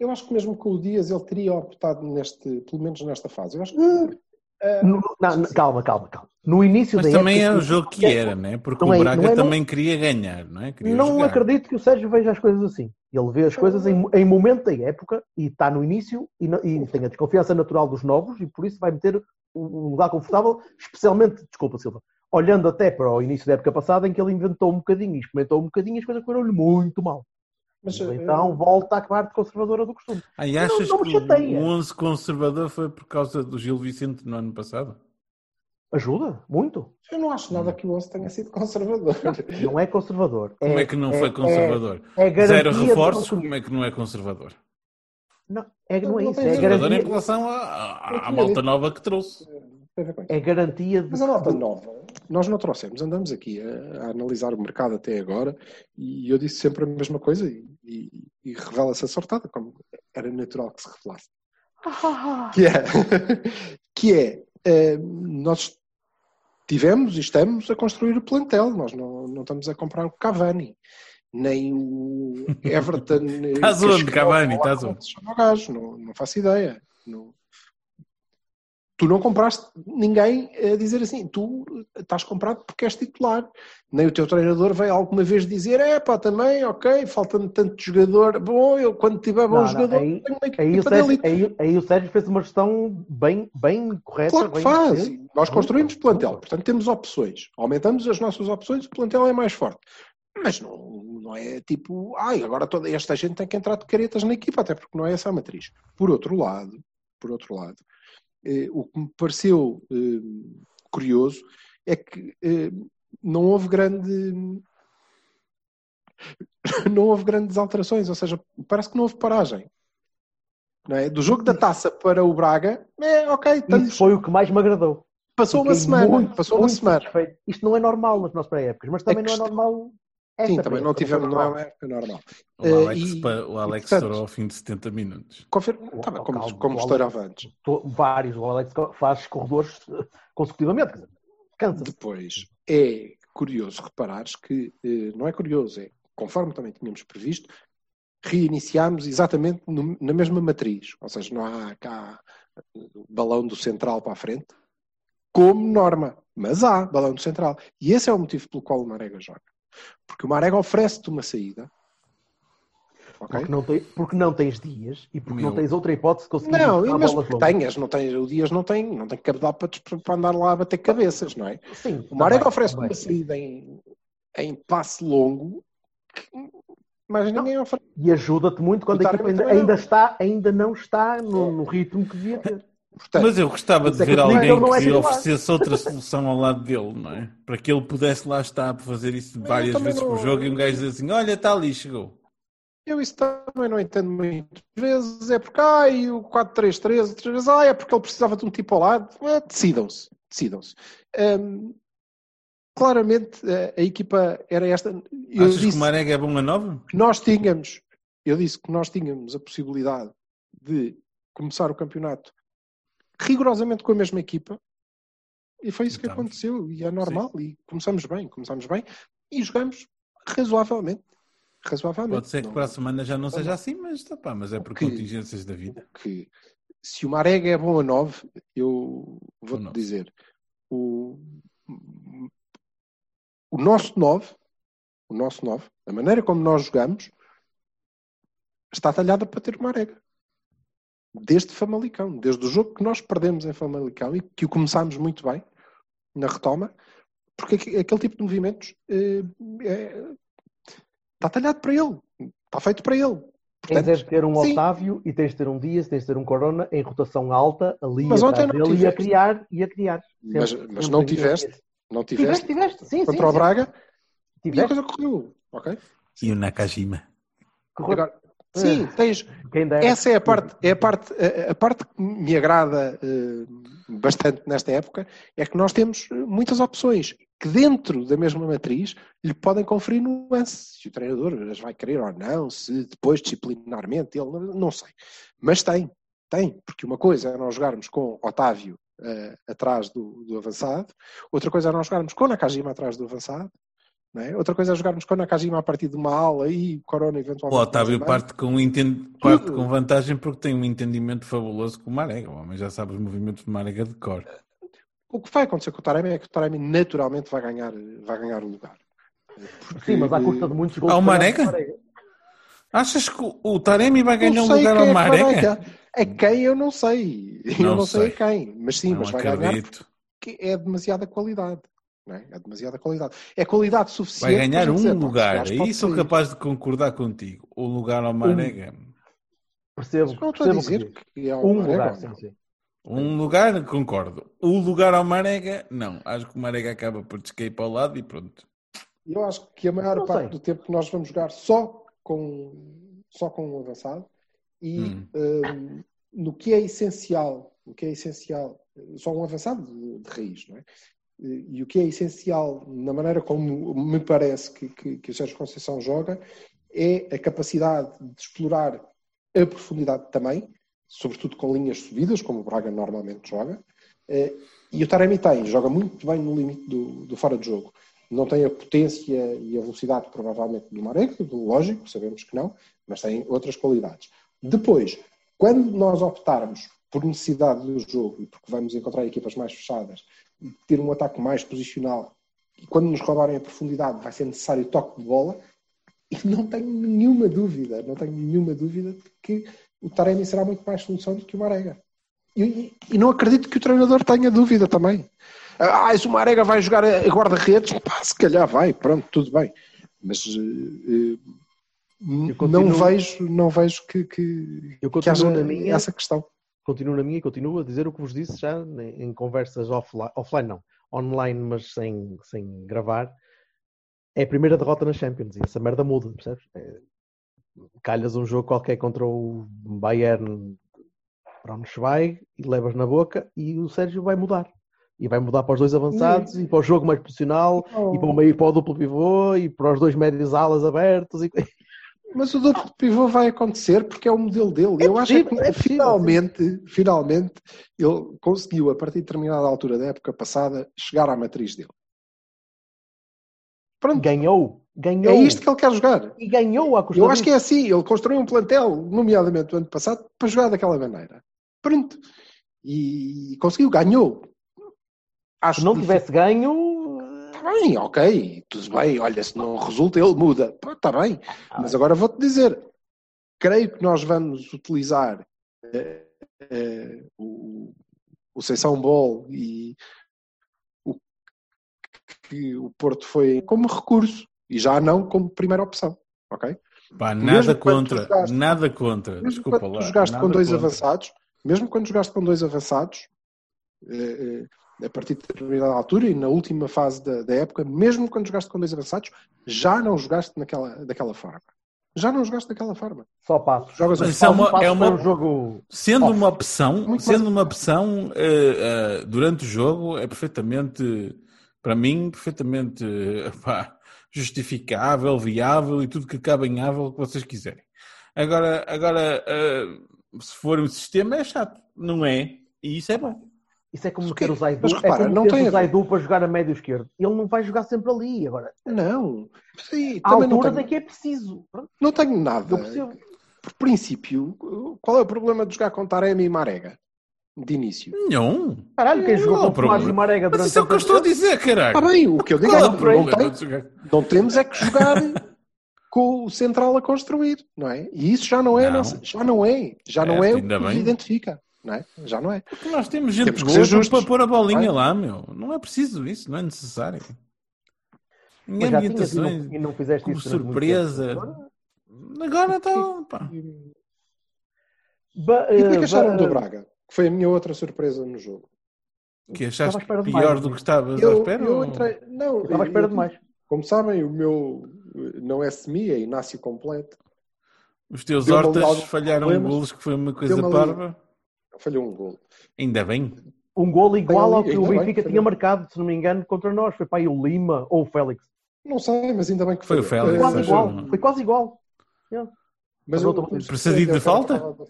Eu acho que mesmo com o Dias ele teria optado neste, pelo menos nesta fase. Eu acho que eh, No- não, não, calma, calma, calma. No início Mas da também é época, o jogo que era, né? Porque Não o é- Braga não é- não- também queria ganhar, não é? Queria Não jogar. acredito que o Sérgio veja as coisas assim. Ele vê as coisas em, em momento da época e está no início e, não- e tem a desconfiança natural dos novos e por isso vai meter um um lugar confortável, especialmente, desculpa Silva, olhando até para o início da época passada em que ele inventou um bocadinho e experimentou um bocadinho e as coisas foram-lhe muito mal. Mas, eh, então volta à parte conservadora do costume. Ah, e achas não me que chateia. o 11 conservador foi por causa do Gil Vicente no ano passado? Ajuda, muito. eu não acho nada que o Onze tenha sido conservador. Não é conservador. Como é que não foi conservador? É, é garantia Zero reforços, não- como é que não é conservador? Não, é, não é Não isso. tem É Conservador em garantia, relação à, à- Eu à tinha malta nova que trouxe. Tem a ver com isso. é garantia de. Mas a nota nova, nós não trouxemos, andamos aqui a, a analisar o mercado até agora e eu disse sempre a mesma coisa e, e- e revela-se acertada, como era natural que se revelasse. Que é, que é eh, nós tivemos e estamos a construir o plantel, nós não, não estamos a comprar o Cavani, nem o Everton. Estás que onde, Cavani? Estás onde? se chama o gajo, não, não faço ideia. Não- Tu não compraste ninguém a dizer assim, tu estás comprado porque és titular. Nem o teu treinador veio alguma vez dizer, é pá, também, ok, falta-me tanto jogador. Bom, eu quando tiver bom Não, não, jogador, aí- tenho uma Aí o, Sérgio, aí, aí o Sérgio fez uma gestão bem, bem correta. Claro que bem faz. Nós construímos plantel, portanto temos opções. Aumentamos as nossas opções, o plantel é mais forte. Mas não, Não é tipo, ai, agora toda esta gente tem que entrar de caretas na equipa, até porque não é essa a matriz. Por outro lado, por outro lado, o que me pareceu eh, curioso é que eh, não houve grande não houve grandes alterações, ou seja, parece que não houve paragem. Não é? Do jogo da taça para o Braga, é ok, estamos, Isso foi o que mais me agradou. passou uma Fiquei semana, muito, passou uma muito semana. satisfeito. Isto não é normal nas nossas pré-épocas, mas também É que não é normal. Esta Sim, também não tivemos, não é normal. uma época normal. O Eh, Alex, e- pa- o Alex e, portanto, estourou ao fim de 70 minutos. Confirmo, tá bem, Oh, como, calma, como o estourava antes. Tô- Vários, o Alex faz corredores eh, consecutivamente. Cansa. Depois, é curioso reparares que, eh, não é curioso, é conforme também tínhamos previsto, reiniciámos exatamente no- na mesma matriz. Ou seja, não há cá o balão do central para a frente, como norma. Mas há balão do central. E esse é o motivo pelo qual o Marega joga. Porque o Marega oferece-te uma saída. Ok? Porque não, tem, porque não tens dias e porque não Meu. tens outra hipótese de conseguir Não, porque longas. tenhas, não tem, o Dias não tem, não tem cabedal para, para andar lá a bater cabeças, não é? Sim, O Marega também, oferece também. uma saída em, em passe longo, que, mas ninguém oferece. E ajuda-te muito quando a equipa ainda, ainda não. está, ainda não está no, no ritmo que devia ter. Portanto, Mas eu gostava de é que ver alguém é que titular. oferecesse outra solução ao lado dele, não é? Para que ele pudesse lá estar para fazer isso várias vezes por não- jogo e um gajo diz assim: Olha, está ali, chegou. eu isso também não entendo muitas vezes. É porque, ai, o 4-3-3, outras vezes, ai, é porque ele precisava de um tipo ao lado. Ah, Decidam-se, decidam-se. Hum, claramente, a, a equipa era esta. Eu Achas que disse, o Marega é bom a nova? que nós tínhamos, eu disse que nós tínhamos a possibilidade de começar o campeonato rigorosamente com a mesma equipa e foi isso que Estamos. aconteceu e é normal e começamos bem, começamos bem e jogamos razoavelmente. Razoavelmente. Pode ser que Não- para a semana já não seja assim, mas, tá pá, mas é por que- contingências da vida. que se o Marega é bom a 9, eu vou-te dizer, o, o nosso 9, o nosso 9, a maneira como nós jogamos, está talhada para ter o Marega. Desde Famalicão, desde o jogo que nós perdemos em Famalicão e que o começámos muito bem na retoma, porque aqu- aquele tipo de movimentos eh, é- está talhado para ele, está feito para ele. Tens é de ter um sim. Otávio e tens de ter um Dias, tens de ter um Corona em rotação alta ali Mas ontem não dele e a tiveste. criar e a criar. Mas- Sempre- mas sempre não criar. tiveste? Não tiveste? Tiveste, tiveste. Sim, contra sim, o. Braga e a Tiveste. coisa correu, ok? E o Nakajima. Correu. Agora, sim, tens, Quem dera. essa é a parte, é a parte, a, a parte que me agrada eh, bastante nesta época, é que nós temos eh, muitas opções que dentro da mesma matriz lhe podem conferir nuances. Se o treinador as vai querer ou não, se depois disciplinarmente ele, não- sei. Mas tem, tem, porque uma coisa é nós jogarmos com Otávio eh, atrás do, do avançado, outra coisa é nós jogarmos com Nakajima atrás do avançado, é? outra coisa é jogarmos com Nakajima a partir de uma ala e o Corona O eventualmente. Otávio a meio. parte com, um enten- parte com vantagem porque tem um entendimento fabuloso com o Marega. O homem já sabe os movimentos de Marega de cor. O que vai acontecer com o Taremi é que o Taremi naturalmente vai ganhar, vai ganhar o lugar. Porque, Sim, mas à custa de muitos gols. Ao que Marega? Marega. Achas que o- o Taremi vai ganhar não um lugar quem ao é Marega? A quem eu não sei. Eu Não não, sei. sei. a quem. Mas sim, Não mas vai ganhar porque é demasiada qualidade. Não é? é demasiada qualidade. É qualidade suficiente. Vai ganhar para um dizer, lugar. Aí sou capaz de concordar contigo. O lugar ao Marega. Percebo, Não estou a que dizer diz. que é Um Marega, lugar, sim, sim. Um lugar, concordo. O lugar ao Marega, não. Acho que o Marega acaba por descair para o lado e pronto. Eu acho que a maior Não parte sei. do tempo nós vamos jogar só com, só com um avançado e Hum. hum, no que é essencial, o que é essencial, só um avançado de, de raiz, não é? E, o que é essencial na maneira como me parece que, que, que o Sérgio Conceição joga é a capacidade de explorar a profundidade também, sobretudo com linhas subidas, como o Braga normalmente joga, eh, e o Taremi tem, joga muito bem no limite do, do fora de jogo. Não tem a potência e a velocidade, provavelmente, do Marega, lógico, sabemos que não, mas tem outras qualidades. Depois, quando nós optarmos por necessidade do jogo e porque vamos encontrar equipas mais fechadas, ter um ataque mais posicional, e quando nos roubarem a profundidade vai ser necessário toque de bola, e não tenho nenhuma dúvida, não tenho nenhuma dúvida de que o Taremi será muito mais solução do que o Marega. E, e- não acredito que o treinador tenha dúvida também. Ah, se o Marega vai jogar a guarda-redes, pá, se calhar vai, pronto, tudo bem. Mas eh, Eu continuo- não vejo, não vejo que, que, Eu que haja na minha. essa questão. Continuo na minha e continuo a dizer o que vos disse já em, em conversas offline, offline não, online, mas sem, sem gravar. É a primeira derrota na Champions e essa merda muda, percebes? É, calhas um jogo qualquer contra o Bayern Braunschweig e levas na boca e o Sérgio vai mudar. E vai mudar para os dois avançados e para o jogo mais posicional e para o meio para o duplo pivô e para os dois médios alas abertos e Mas o duplo pivô vai acontecer porque é o modelo dele. Eu acho possível, que é possível, finalmente, finalmente ele conseguiu, a partir de determinada altura da época passada, chegar à matriz dele. Pronto, ganhou, ganhou. é isto que ele quer jogar. E ganhou custa Eu acho que é assim. Ele construiu um plantel, nomeadamente o ano passado, para jogar daquela maneira. Pronto. E conseguiu, ganhou. Acho Se não tivesse ganho, bem, ok, tudo bem. Olha, se não resulta, ele muda. Está bem. Mas agora vou-te dizer: creio que nós vamos utilizar eh, eh, o, o Seição Ball e o que o Porto foi como recurso e já não como primeira opção. Ok? Pá, nada contra, jogaste- nada contra. Mesmo Desculpa quando lá. jogaste com dois contra. avançados, mesmo quando jogaste com dois avançados, eh, a partir de determinada altura e na última fase da, da época, mesmo quando jogaste com dois avançados, já não jogaste naquela, daquela forma. Já não jogaste daquela forma. só passo. Jogas Mas isso é uma- Passo é uma- para um jogo. Sendo Off. uma opção, Muito sendo mais- uma opção eh, eh, durante o jogo é perfeitamente, para mim, perfeitamente eh, pá, justificável, viável e tudo que cabe em ável que vocês quiserem. Agora, agora se for um sistema é chato, não é? E isso é bom. Isso é como Mas o Zaidu. Mas repara, é como não meter tem o. Zaidu para jogar a médio esquerdo. Ele não vai jogar sempre ali. Agora, Não. Sim, há também não alturas tenho, em que é preciso. Não tenho nada. Por princípio, qual é o problema de jogar com Taremi e Marega? De início. Não. Caralho, quem Não jogou há com Tomás problema. e Marega Mas durante isso é o que eu estou a dizer, caralho. Está bem, o que eu digo Qual é é o que não, tem- não temos é que jogar com o central a construir, não é? E isso já não é, Não. nossa- já não é, já não Certo, é o que nos bem. identifica, não é? Já não é. Porque nós temos gente Temos que boa ser justos. para pôr a bolinha Não lá, meu. Não é preciso isso, não é necessário. Em e ambientações, não, e não fizeste como isso surpresa. Agora, está. E o que é eh, que acharam ba- do Braga? Que foi a minha outra surpresa no jogo. Que achaste à pior mais, do que estavas à Eu, espera? eu entrei. Não, Estava à espera eu- de mais. Como sabem, o meu eh, não é semi, é Inácio completo. Os teus hortas falharam problemas. golos, que foi uma coisa parva. Falhou um gol. Ainda bem. Um golo igual ao que o Benfica foi tinha marcado, se não me engano, contra nós. Foi para aí o Lima ou o Félix. Não sei, mas ainda bem que Foi o falhou. Félix, Eh, Quase igual. Foi quase igual. Mas Mas eu- o Precedido de surpreendeu, falta? estava-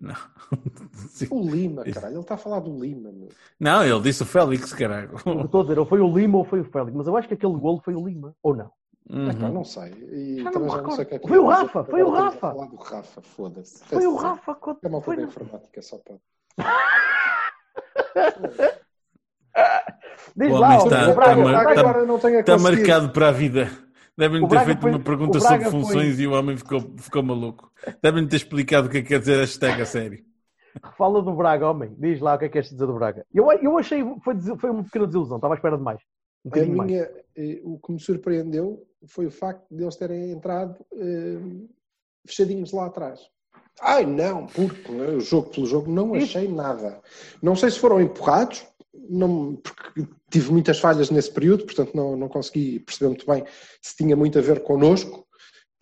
Não. Ah, O Lima, caralho, ele está a falar do Lima. Meu. Não, ele disse o Félix, caralho. Eu Estou a dizer, ou foi o Lima ou foi o Félix. Mas eu acho que aquele golo foi o Lima. Ou não? Uhum. Epá, não sei. E Já também já não sei o que é que Foi o Rafa, foi o Rafa. falar do Rafa, foda-se. Foi o Foda-se. Rafa. quando- É uma Foi... da informática só para. Diz O lá, está- o Braga, está o Braga- está- agora não tenho a Está marcado para a vida. Devem O ter feito foi- uma pergunta o sobre funções foi- e o homem ficou, ficou maluco. Devem ter explicado o que é que quer dizer hashtag a sério. Fala do Braga, homem. Diz lá o que é que queres dizer do Braga. Eu, eu achei, foi, foi uma pequena desilusão. Estava à espera de mais. Um A minha, eh, o que me surpreendeu foi o facto de eles terem entrado eh, fechadinhos lá atrás. Ai não, porque né, o jogo pelo jogo não achei nada. Não sei se foram empurrados, não, porque tive muitas falhas nesse período, portanto não, não consegui perceber muito bem se tinha muito a ver connosco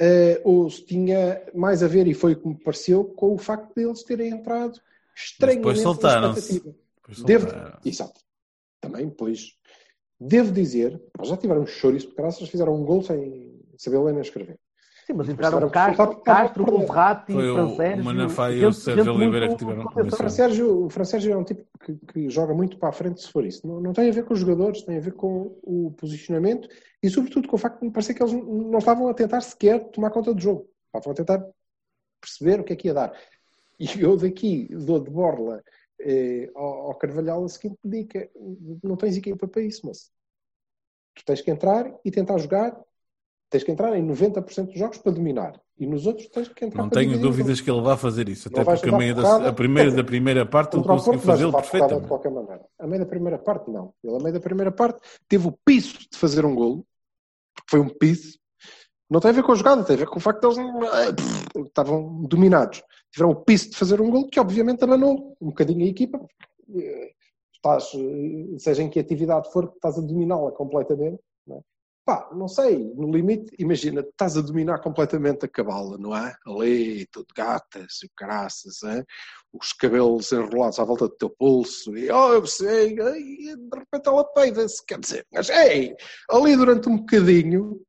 eh, ou se tinha mais a ver, e foi o que me pareceu, com o facto de eles terem entrado estranhamente depois na soltaram-se. expectativa. Depois Devo, exato. Também, pois, devo dizer, nós já tiveram chouriço, porque graças fizeram um gol sem saber ler nem escrever. Sim, mas entraram Castro, Castro. Conserrati, Foi o- Fran Sérgio, o Manafá e o Sérgio Oliveira que tiveram O contenção. Fran Sérgio, o Fran Sérgio é um tipo que, que joga muito para a frente se for isso. Não, não tem a ver com os jogadores, tem a ver com o posicionamento e, sobretudo, com o facto de me parecer que eles não estavam a tentar sequer tomar conta do jogo. Estavam a tentar perceber o que é que ia dar. E eu daqui dou de borla eh, ao, ao Carvalhal a seguinte dica: não tens equipa para isso, moço. Tu tens que entrar e tentar jogar. Tens que entrar em 90% dos jogos para dominar. E nos outros tens que entrar Não tenho dividir dúvidas que ele vai fazer isso. Até porque a, meia da, a primeira da primeira parte ele conseguiu fazê-lo porrada de perfeitamente. qualquer maneira. A meio da primeira parte, não. Ele, a meio da primeira parte, teve o piso de fazer um golo porque foi um piso. Não tem a ver com a jogada, tem a ver com o facto de eles eh, estavam dominados. Tiveram o piso de fazer um gol que obviamente abanou um bocadinho a equipa. Estás, eh, seja em que atividade for, estás a dominá-la completamente. Não é? Pá, não sei, no limite, imagina, estás a dominar completamente a cabala, não é? Ali, tudo gatas e caraças, os cabelos enrolados à volta do teu pulso, e oh, eu sei, e de repente ela peida-se, quer dizer, mas ei, ali durante um bocadinho,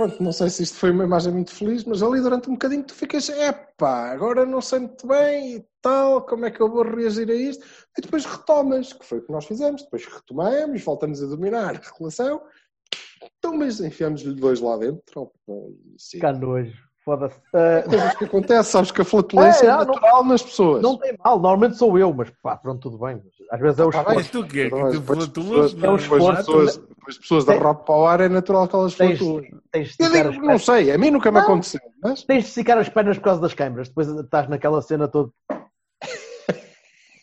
pronto, não sei se isto foi uma imagem muito feliz, mas ali durante um bocadinho tu ficas, epá, agora não sei muito bem e tal, como é que eu vou reagir a isto? E depois retomas, que foi o que nós fizemos, depois retomamos, voltamos a dominar a relação, então, mas enfiamos-lhe dois lá dentro. Cá nojo. Foda-se. Ah, coisas que acontecem, sabes que a flatulência é, É, não, não- natural nas pessoas. não tem mal, normalmente sou eu, mas pá, pronto, tudo bem. Às vezes é o Ah, esforço. tu o quê? Que tu depois as flatulas? pessoas- É um depois as esforço, pessoas- depois as pessoas da rock para o ar é natural que elas Tens, flatuem. tens de Eu digo, não sei, a mim nunca me aconteceu, mas Tens de esticar as pernas por causa das câmaras. Depois estás naquela cena toda.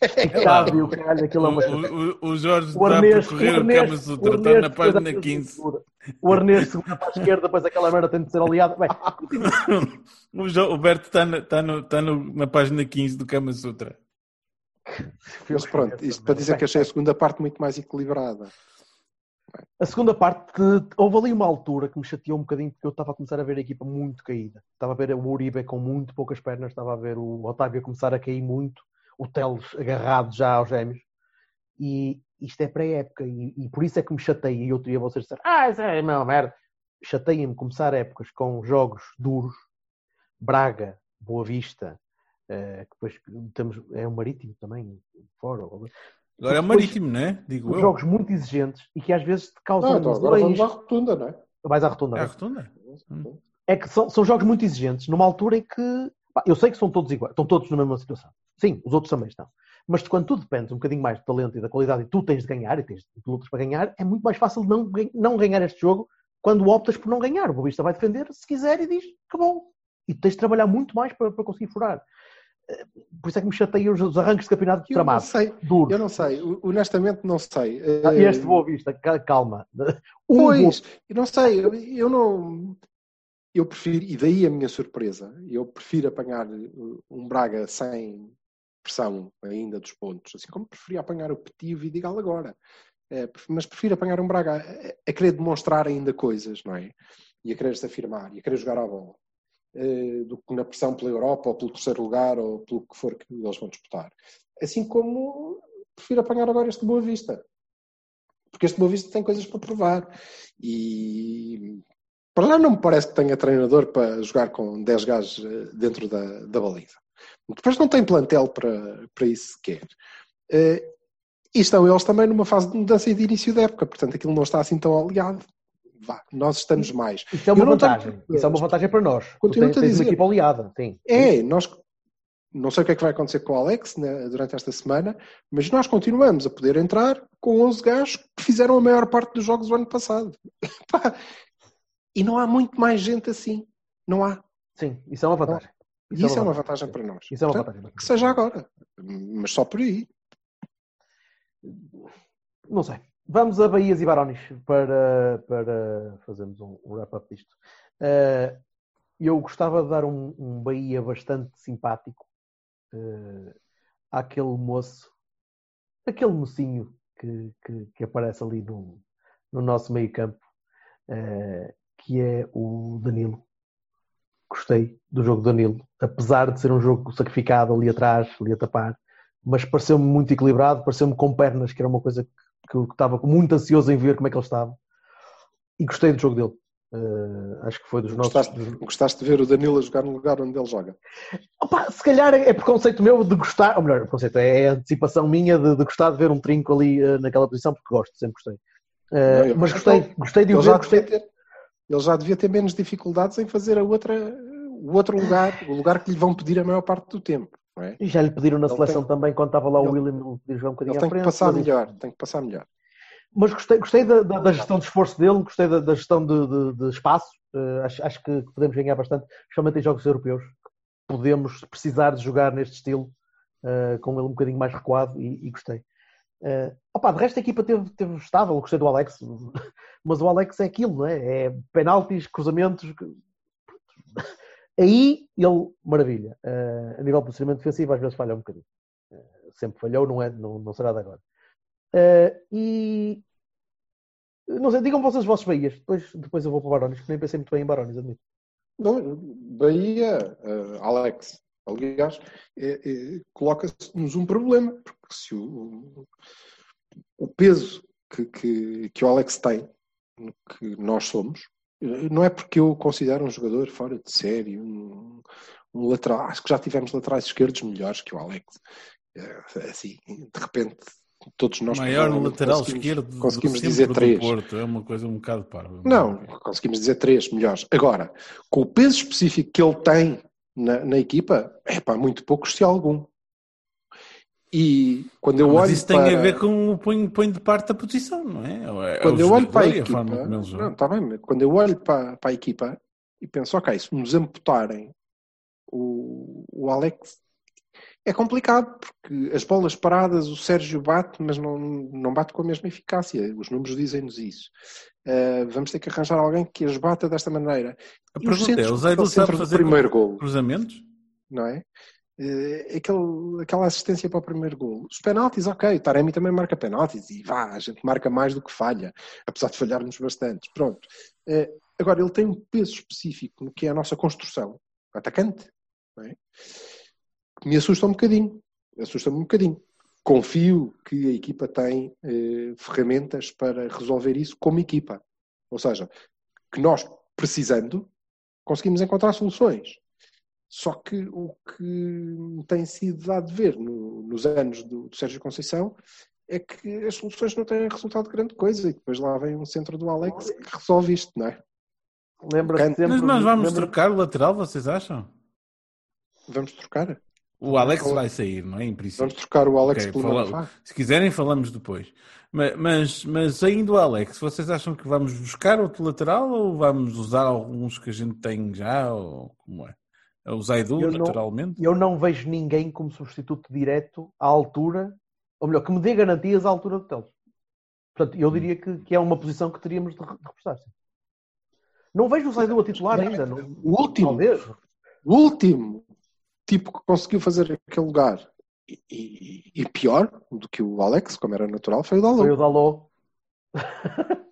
Esticado e o caralho, aquilo é uma chatice. O, o, o Jorge O está a percorrer o o arnês, Kama o Sutra, está na página para a 15. cintura. O arnês segura para a esquerda, depois aquela merda tem de ser aliada. Bem, O, Jo- o Berto está, na, está, no, está no- na página 15 do Kama Sutra. Mas pronto, isto para dizer que achei a segunda parte muito mais equilibrada. A segunda parte, houve ali uma altura que me chateou um bocadinho porque eu estava a começar a ver a equipa muito caída. Estava a ver o Uribe com muito poucas pernas, estava a ver o Otávio a começar a cair muito, o Teles agarrado já aos gêmeos. E isto é pré-época e, e por isso é que me chateia. E eu teria vocês dizer, ah, isso é uma merda. Chateia-me começar épocas com jogos duros, Braga, Boa Vista, eh, que depois temos, é o Marítimo também, fora. Agora é o Marítimo, não é? Digo eu. Jogos muito exigentes e que às vezes te causam Não, então agora vamos à rotunda, não é? Vais à rotunda. É a não é? rotunda. É que são, são jogos muito exigentes, numa altura em que. pá, eu sei que são todos iguais, estão todos na mesma situação. Sim, os outros também estão. Mas quando tu dependes um bocadinho mais do talento e da qualidade e tu tens de ganhar e tens de lutas para ganhar, é muito mais fácil não, não ganhar este jogo quando optas por não ganhar. O Boa Vista vai defender se quiser e diz acabou. E tens de trabalhar muito mais para, para conseguir furar. Eh, Por isso é que me chateia os, arranques de campeonato Eu não tramados. sei, Duros. eu não sei, honestamente não sei. Ah, Eh, Este Boa Vista, ca- calma. Um Pois, eu não sei, eu, eu não. Eu prefiro, e daí a minha surpresa, eu prefiro apanhar uh, um Braga sem ainda dos pontos, assim como preferia apanhar o Petit e o Vidigal agora. Eh, mas prefiro apanhar um Braga a, a querer demonstrar ainda coisas, não é? E a querer se afirmar, e a querer jogar à bola. Eh, do que na pressão pela Europa, ou pelo terceiro lugar, ou pelo que for que eles vão disputar. Assim como prefiro apanhar agora este Boa Vista. Porque este Boa Vista tem coisas para provar. E para lá não me parece que tenha treinador para jogar com 10 gajos eh, dentro da, da baliza. Depois não tem plantel para, para isso sequer. Eh, E estão eles também numa fase de mudança e de início da época, portanto aquilo não está assim tão aliado. Vá, nós estamos mais. Isso é uma tenho vantagem. problemas. Isso é uma vantagem para nós. Tens, a dizer. uma equipa aliada. Sim. É, nós não sei o que é que vai acontecer com o Alex né, durante esta semana, mas nós continuamos a poder entrar com 11 gajos que fizeram a maior parte dos jogos do ano passado. E não há muito mais gente assim. Não há. Sim, isso é uma vantagem. E isso é uma vantagem para nós. Isso é uma vantagem. Que seja agora. Mas só por aí. Não sei. Vamos a Bahias e Barões para, para fazermos um, um wrap-up disto. Eh, eu gostava de dar um, um Bahia bastante simpático eh, àquele moço, aquele mocinho que, que, que aparece ali no, no nosso meio campo, eh, que é o Danilo. Gostei do jogo do Danilo, apesar de ser um jogo sacrificado ali atrás, ali a tapar, mas pareceu-me muito equilibrado, pareceu-me com pernas, que era uma coisa que, eu estava muito ansioso em ver como é que ele estava. E gostei do jogo dele. Eh, acho que foi dos nossos. Gostaste, gostaste de ver o Danilo a jogar no lugar onde ele joga. Opa, se calhar é preconceito meu de gostar, ou melhor, preconceito, é a antecipação minha de, de gostar de ver um trinco ali eh, naquela posição, porque gosto, sempre gostei. Eh, Não, mas gostei, gostei de o ver, gostei. ter, ele já devia ter menos dificuldades em fazer a outra, o outro lugar, o lugar que lhe vão pedir a maior parte do tempo. É? E já lhe pediram na Ele seleção tem- também, quando estava lá o ele- William, ele pediu jogar um bocadinho Ele à tem que frente. passar mas- melhor, tem que passar melhor. Mas gostei, gostei da, da- da gestão de esforço dele, gostei da, da gestão de, de- de espaço. Eh, acho, acho que podemos ganhar bastante, especialmente em jogos europeus. Podemos precisar de jogar neste estilo, eh, com ele um bocadinho mais recuado e, e gostei. Uh, opa, de resto a equipa teve, teve estável, gostei do Alex, mas o Alex é aquilo, é? É penaltis, cruzamentos. Aí ele, maravilha. Uh, a nível de posicionamento defensivo, às vezes falha um bocadinho. Uh, sempre falhou, não, é, não, não será de agora. Uh, e não sei, digam vocês os vossos Bahias, depois, depois eu vou para o Barones, que nem pensei muito bem em Barones, admito. Não, Bahia, Alex, aliás, é, é, coloca-nos um problema, porque se o, o peso que, que, que o Alex tem, que nós somos, não é porque eu considero um jogador fora de série, um, um lateral. Acho que já tivemos laterais esquerdos melhores que o Alex. É, assim, de repente, todos nós. Maior lateral esquerdo conseguimos dizer três. Porto. É uma coisa um bocado parva. Não, conseguimos dizer três melhores. Agora, com o peso específico que ele tem na, na equipa, é pá, muito poucos, se algum. E quando eu Mas olho isso tem para... a ver com o põe, põe de parte da posição, não é? é quando eu olho para a equipa, a não, tá bem, quando eu olho para, para a equipa e penso, ok, se nos amputarem o, o Alex, é complicado, porque as bolas paradas o Sérgio bate, mas não, não bate com a mesma eficácia. Os números dizem-nos isso. Uh, vamos ter que arranjar alguém que as bata desta maneira. A e pergunta é, o Zaidu sabe fazer primeiro gol, cruzamentos? Não é? Uh, aquele, aquela assistência para o primeiro gol. Os penaltis, ok, o Taremi também marca penaltis e vá, a gente marca mais do que falha, apesar de falharmos bastante. Pronto. Uh, agora, ele tem um peso específico no que é a nossa construção, atacante, é? que me assusta um bocadinho. Assusta-me um bocadinho. Confio que a equipa tem uh, ferramentas para resolver isso como equipa. Ou seja, que nós, precisando, conseguimos encontrar soluções. Só que o que tem sido dado de ver no, nos anos do, do, Sérgio Conceição é que as soluções não têm resultado de grande coisa e depois lá vem um centro do Alex que resolve isto, não é? Lembra-se sempre... Mas nós vamos lembra... trocar o lateral, vocês acham? Vamos trocar? O Alex vai sair, não é? Em princípio. Vamos trocar o Alex okay, pelo fala... Se quiserem, falamos depois. Mas, mas, mas ainda o Alex, vocês acham que vamos buscar outro lateral ou vamos usar alguns que a gente tem já? Ou como é? O Zaidu, eu naturalmente? Não, eu não vejo ninguém como substituto direto à altura, ou melhor, que me dê garantias à altura do Teles. Portanto, eu diria que, que é uma posição que teríamos de, repostar. Não vejo o Zaidu a titular ainda. Não. O último, Talvez. o último tipo que conseguiu fazer aquele lugar e, e, e, pior do que o Alex, como era natural, foi o Dalô. Foi o Dalô.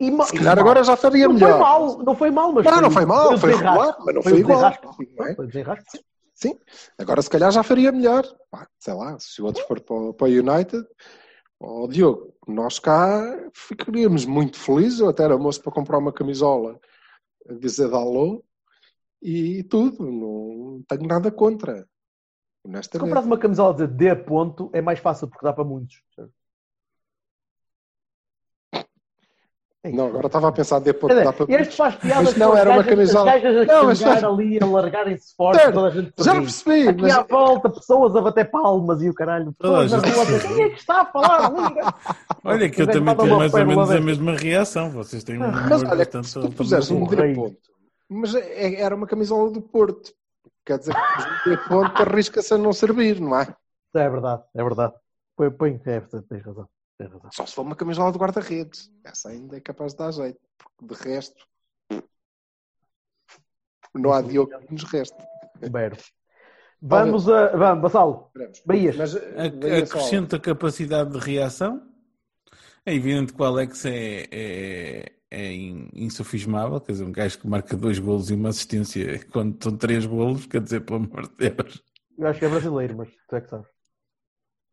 E, Se calhar agora já faria não melhor. Foi mal, não foi mal, mas. Não, foi, não foi mal, foi regular, mas não foi, foi igual. É? Foi sim, sim, agora se calhar já faria melhor. Pá, sei lá, se o outro for para, para o United, ó oh, Diogo, nós cá ficaríamos muito felizes. Eu até era moço para comprar uma camisola a dizer Dalô e tudo, não tenho nada contra. Se compras uma camisola de D ponto, é mais fácil porque dá para muitos. Não, agora estava a pensar D ponto. Dá para... Este faz piadas mas não era uma camisola. As não, mas faz... ali a largarem-se forte, toda a gente Já percebi. Aqui mas... à volta, pessoas a bater palmas e o caralho. Pessoas na rua, quem é que está a falar? Olha, que eu também tenho mais ou menos a mesma reação. Vocês têm um. Mas olha, se tu puseres um D ponto mas é, era uma camisola do Porto. Quer dizer que o ponto arrisca-se a não servir, não é? É verdade, é verdade. Põe, põe, é, tens razão, tens razão. Só se for uma camisola de guarda-redes. Essa ainda é capaz de dar jeito. Porque de resto, não há Diogo que nos reste. Bero. Vamos a. Vamos, Bassalo. Bahias. Mas, acrescenta capacidade de reação. É evidente que o Alex é, é, é insufismável, quer dizer, um gajo que marca dois golos e uma assistência quando são três golos, quer dizer, pelo amor de Deus. Eu acho que é brasileiro, mas tu é que sabes.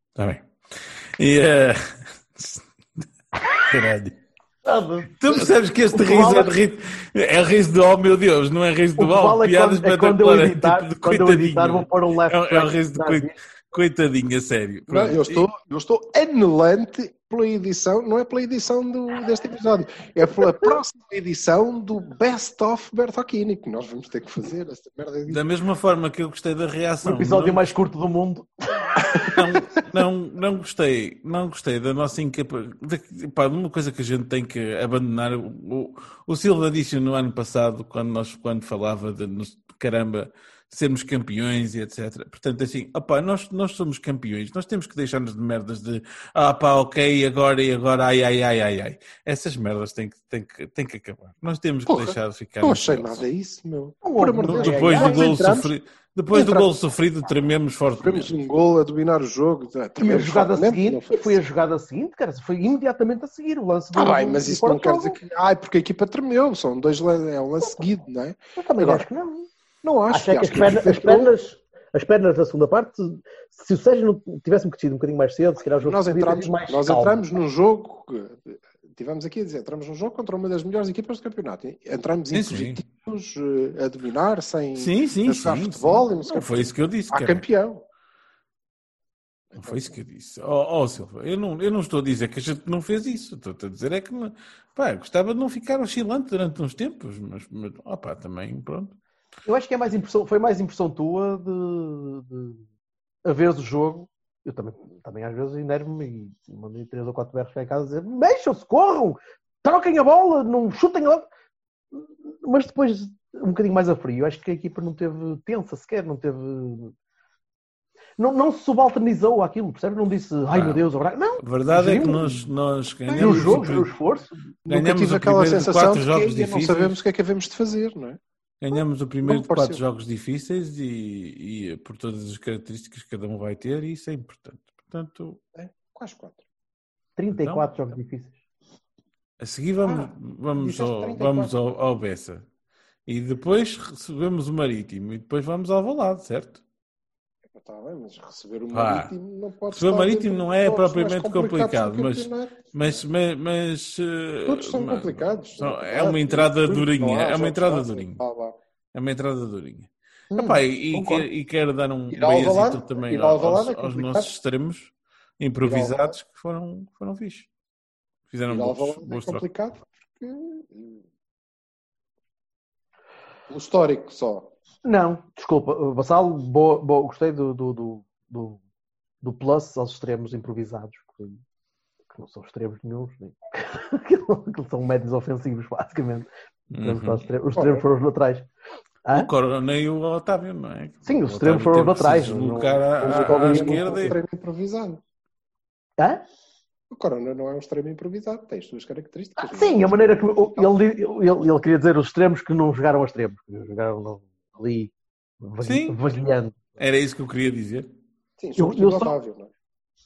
Está bem. E. Uh... Caralho. Tu percebes que este riso é, de riso, é riso de oh meu Deus, não é riso de mal, é piadas quando, é quando eu editar, tipo de quando eu editar vou pôr um left É, é um riso de coitadinho, coitadinho, a sério. Não, eu, estou, eu estou anulante pela edição, não é pela edição do, deste episódio, é pela próxima edição do Best of Bertocchini, que nós vamos ter que fazer esta merda. Da mesma forma que eu gostei da reação. O episódio não... mais curto do mundo. Não, não, não gostei, não gostei da nossa incapacidade. Uma coisa que a gente tem que abandonar. O, o Silva disse no ano passado, quando, nós, quando falava de caramba, sermos campeões e etc. Portanto, assim, opá, nós, nós somos campeões, nós temos que deixar-nos de merdas de ah pá, ok, agora e agora, ai, ai, ai, ai, ai. Essas merdas têm que, têm que, têm que acabar. Nós temos que Porra, deixar de ficar. Não achei nada isso, meu. Por amor de Deus. Depois do gol sofrido, depois do gol sofrido, trememos Tivemos fortemente. um gol a dominar o jogo. E a Trememos jogada seguinte, foi a jogada seguinte, cara, foi imediatamente a seguir o lance Ah, do- bem, do- mas isso não quer dizer que. Ai, porque a equipa tremeu. São dois é um lance seguido, não é? Eu também Agora, acho que não. Não acho. Acho é que as acho que as, pernas, as pernas da segunda parte, se o Sérgio não tivesse crescido um bocadinho mais cedo, se calhar o jogo Nós entramos, mais nós calmo. entramos num jogo. que- Tivemos aqui a dizer, entramos num jogo contra uma das melhores equipas do campeonato. Entramos Sim, impositivos, eh, a dominar, sem Sim, sim, a jogar sim. futebol. sim. E não sei o Não foi isso que eu disse. Há campeão. Não foi isso que eu disse. Ó oh, Silva, eu não, eu não estou a dizer que a gente não fez isso. Estou a dizer é que pá, gostava de não ficar oscilante durante uns tempos, mas, mas opá, também, pronto. Eu acho que é mais impressão, foi mais impressão tua de, de a veres o jogo. Eu também, também às vezes enervo-me e mandei três ou quatro berros cá em casa dizer mexam-se, corram, troquem a bola, não chutem a bola. Mas depois, um bocadinho mais a frio, acho que a equipa não teve tensa sequer, não teve. Não, não se subalternizou àquilo, percebes? Não disse, ai Ah. meu Deus, Braga. Não, A verdade é que nós, nós ganhamos, jogo, o, viu o esforço. Nunca ganhamos tive aquela sensação de jogos que não difíceis. sabemos o que é que havemos de fazer, não é? Ganhamos o primeiro de quatro jogos difíceis e, e por todas as características que cada um vai ter, e isso é importante. Portanto, Quase quatro. 34 jogos difíceis. a seguir vamos, Ah, vamos, ao, 34. vamos ao, ao Bessa. E depois recebemos o Marítimo e depois vamos ao Valado, certo? Está bem, mas receber o Marítimo não pode receber o Marítimo não é propriamente complicado, do mas-. Mas, mas, mas, eh, Todos são mas- complicados. são- é uma entrada durinha, é uma entrada durinha. É uma entrada durinha. Hum, Epá, e, e, quero, e quero dar um Alvalade- também ir ao Alvalade aos, é aos nossos extremos improvisados que foram, foram fixe. Fizeram bons, bons é complicado porque hum, o histórico só. Não, desculpa, Vassalo, boa, boa, gostei do, do, do, do, do plus aos extremos improvisados, que, que não são extremos nenhums, nem- que são médios ofensivos, basicamente. Uhum. os extremos- Os extremos foram os laterais. Hã? O Corona e o Otávio, não é? Sim, os extremos foram os laterais, deslocar à, à- não- esquerda um e extremo improvisado. Hã? O Corona não é um extremo improvisado, tem as suas características. Ah, sim, a maneira que ele, ele, ele queria dizer os extremos que não jogaram a extremos, jogaram no- ali, vagueando. era isso que eu queria dizer. Sim, sobretudo eu o só- Otávio, não é?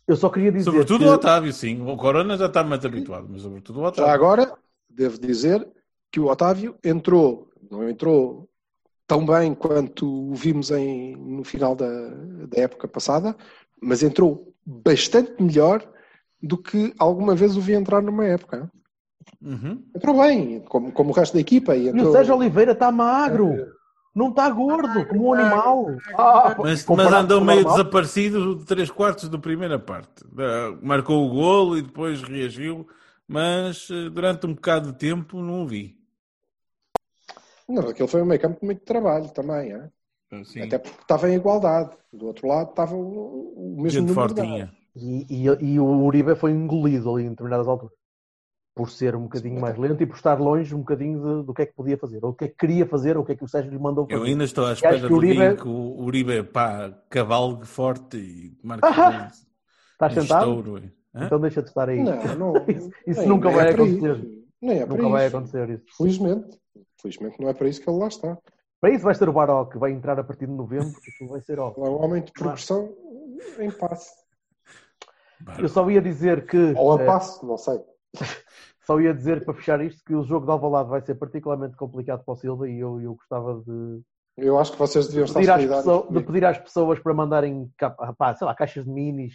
Eu só queria dizer Sobretudo que... o Otávio, sim. O Corona já está muito habituado, mas sobretudo o Já Otávio. agora, devo dizer que o Otávio entrou, não entrou tão bem quanto o vimos em, no final da, da época passada, mas entrou bastante melhor do que alguma vez o vi entrar numa época. Uhum. Entrou bem, como, como o resto da equipa. E E entrou... o Sérgio Oliveira está magro. Não está gordo, como um animal. Ah, Mas, mas andou com meio normal. desaparecido de 3 quartos da primeira parte. Marcou o golo e depois reagiu, mas eh, durante um bocado de tempo não o vi. Não, aquele foi um meio campo de muito trabalho também. é? Sim. Até porque estava em igualdade. Do outro lado estava o, mesmo Gente número de fortinha. E, e- e o Uribe foi engolido ali em determinadas alturas. Por ser um bocadinho mais lento e por estar longe um bocadinho de- do que é que podia fazer. Ou o que é que queria fazer, ou o que é que o Sérgio lhe mandou fazer. Eu ainda estou à espera que o do Uribe- dia em que o Uribe pá, cavalgue forte e marque Ah, Estás um sentado? Então deixa de estar aí. Não, não. Isso- isso nem- nunca nem vai é para acontecer. Nem é Nunca vai acontecer isso. Felizmente. Felizmente não é para isso que ele lá está. Para isso vai ser o Baró, que vai entrar a partir de novembro. Aquilo vai ser ó. É um homem de progressão em passe. Eu só ia dizer que. Ou a eh, passe, não sei. Só ia dizer para fechar isto que o jogo de Alvalade vai ser particularmente complicado para o Silva e eu, eu gostava de, Eu acho que vocês deviam estar pedir pessoas, de pedir às pessoas para mandarem pá, sei lá, caixas de minis,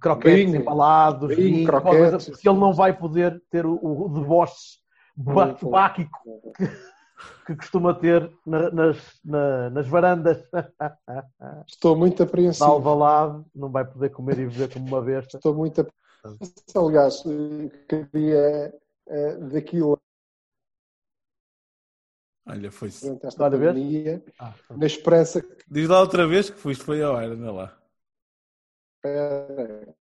croquetes Vinho. embalados, qualquer croquetes. coisa, porque ele não vai poder ter o, o deboche báquico que, que costuma ter na- nas, na- nas varandas Estou muito de apreensivo. Alvalade, não vai poder comer e beber como uma besta. Estou muito apreensivo. Aliás, eh, queria eh, daquilo Olha, foi durante esta vês? pandemia, Ah, na esperança que Diz lá outra vez que foste foi ao ar, anda lá. Espera.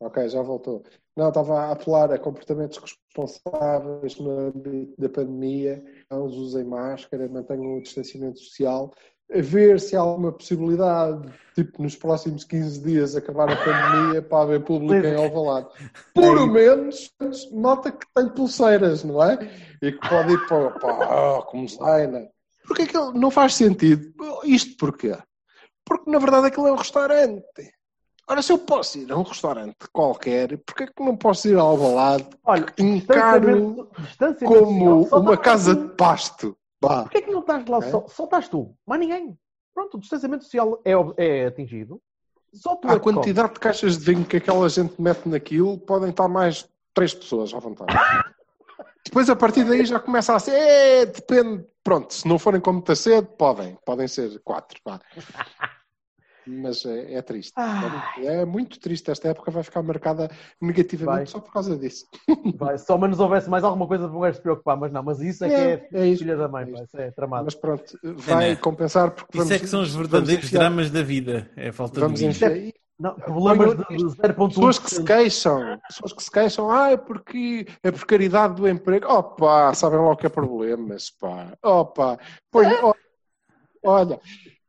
Ok, já voltou. Não, estava a apelar a comportamentos responsáveis no âmbito da pandemia. Não usem máscara, mantenham o distanciamento social a ver se há alguma possibilidade, tipo, nos próximos 15 dias acabar a pandemia para haver público em Alvalade. Por menos, nota que tem pulseiras, não é? E que pode ir para, para como designer. Porquê é que ele- não faz sentido? Isto porquê? Porque na verdade aquilo é um restaurante. Ora, se eu posso ir a um restaurante qualquer, porquê é que não posso ir ao Alvalade? Olha, Encaro como uma casa de pasto. Vá. Porquê é que não estás lá É? só? Só estás tu, mais ninguém. Pronto, o distanciamento social é, é atingido. Só tu A quantidade de caixas de vinho que aquela gente mete naquilo, podem estar mais três pessoas à vontade. Depois, a partir daí, já começa a ser. "É, depende. Pronto, se não forem com muita sede, podem. Podem ser quatro. vá. Mas é, é triste. É muito triste. Esta época vai ficar marcada negativamente Vai. só por causa disso. Vai, só menos houvesse mais alguma coisa para um gajo se preocupar, mas não, mas isso é, É, que é, é isso. filha da mãe, É é tramado. Mas pronto, vai Ana, compensar porque Isso vamos, é que são os verdadeiros dramas da vida. É a falta Vamos de vinho. encher. Não, problemas de, de 0.1%. Pessoas que se queixam, pessoas que se queixam, ah, é porque é por caridade do emprego. Opa, sabem lá o que é problemas, pá. Opa, põe, olha,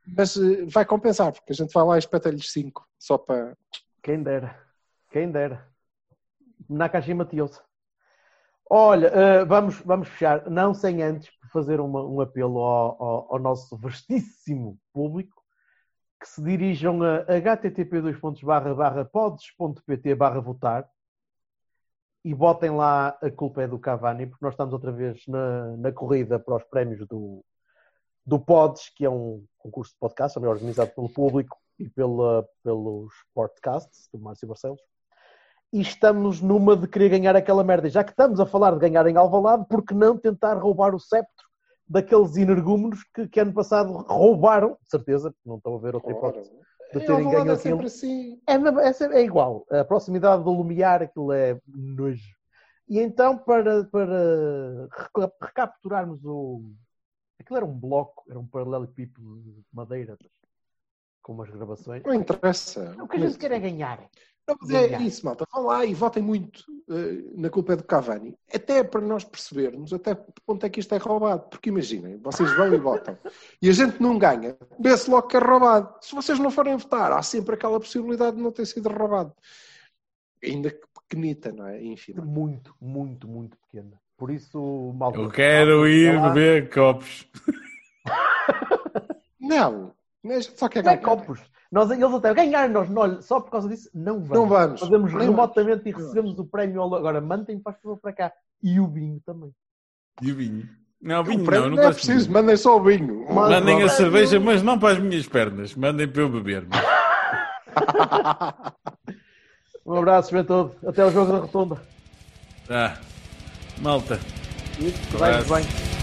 mas eh, vai compensar, porque a gente vai lá e espeta-lhes cinco, só para. Quem dera. Quem dera. Nakashima Matias. Olha, eh, vamos, vamos fechar, não sem antes fazer uma- um apelo ao, ao- ao nosso vastíssimo público que se dirijam a http://pods.pt votar e botem lá a culpa é do Cavani, porque nós estamos outra vez na, na corrida para os prémios do, do Pods, que é um concurso de podcast, também organizado pelo público e pela, pelos podcasts do Márcio Barcelos. E estamos numa de querer ganhar aquela merda. E já que estamos a falar de ganhar em Alvalade, por que não tentar roubar o septo daqueles energúmenos que, que ano passado roubaram, de certeza, porque não estão a ver outra hipótese de Em terem ganho é sempre aquilo. assim. É, é, é igual. A proximidade do Lumiar, aquilo é nojo. E então, para, para reca- recapturarmos o. Aquilo era um bloco, era um paralelepípedo de madeira com umas gravações. Não interessa. O que a gente quer é ganhar. Não, mas é ganhar. isso, malta. Vão lá e votem muito eh, na culpa é do Cavani. Até para nós percebermos até que ponto é que isto é roubado. Porque imaginem, vocês vão e votam. E a gente não ganha. Vê-se logo que é roubado. Se vocês não forem votar, há sempre aquela possibilidade de não ter sido roubado. Ainda que pequenita, não é? Enfim. Muito, muito, muito pequena. Por isso, malta. Eu quero ir beber copos. Não. Só quer Não é ganhar. copos. Nós, eles até ganhar, nós não, só por causa disso não vamos. Não vamos. Fazemos Nem remotamente e vamos. recebemos o prémio. Agora, mandem para favor para cá. E o vinho também. E o vinho. Não, O vinho não, não não é preciso, vinho. mandem só o vinho. Mas- Mandem a cerveja, mas não para as minhas pernas. Mandem para eu beber. Um abraço, juventude. Até o jogo da rotunda. Ah, malta. Vai Abraço. bem.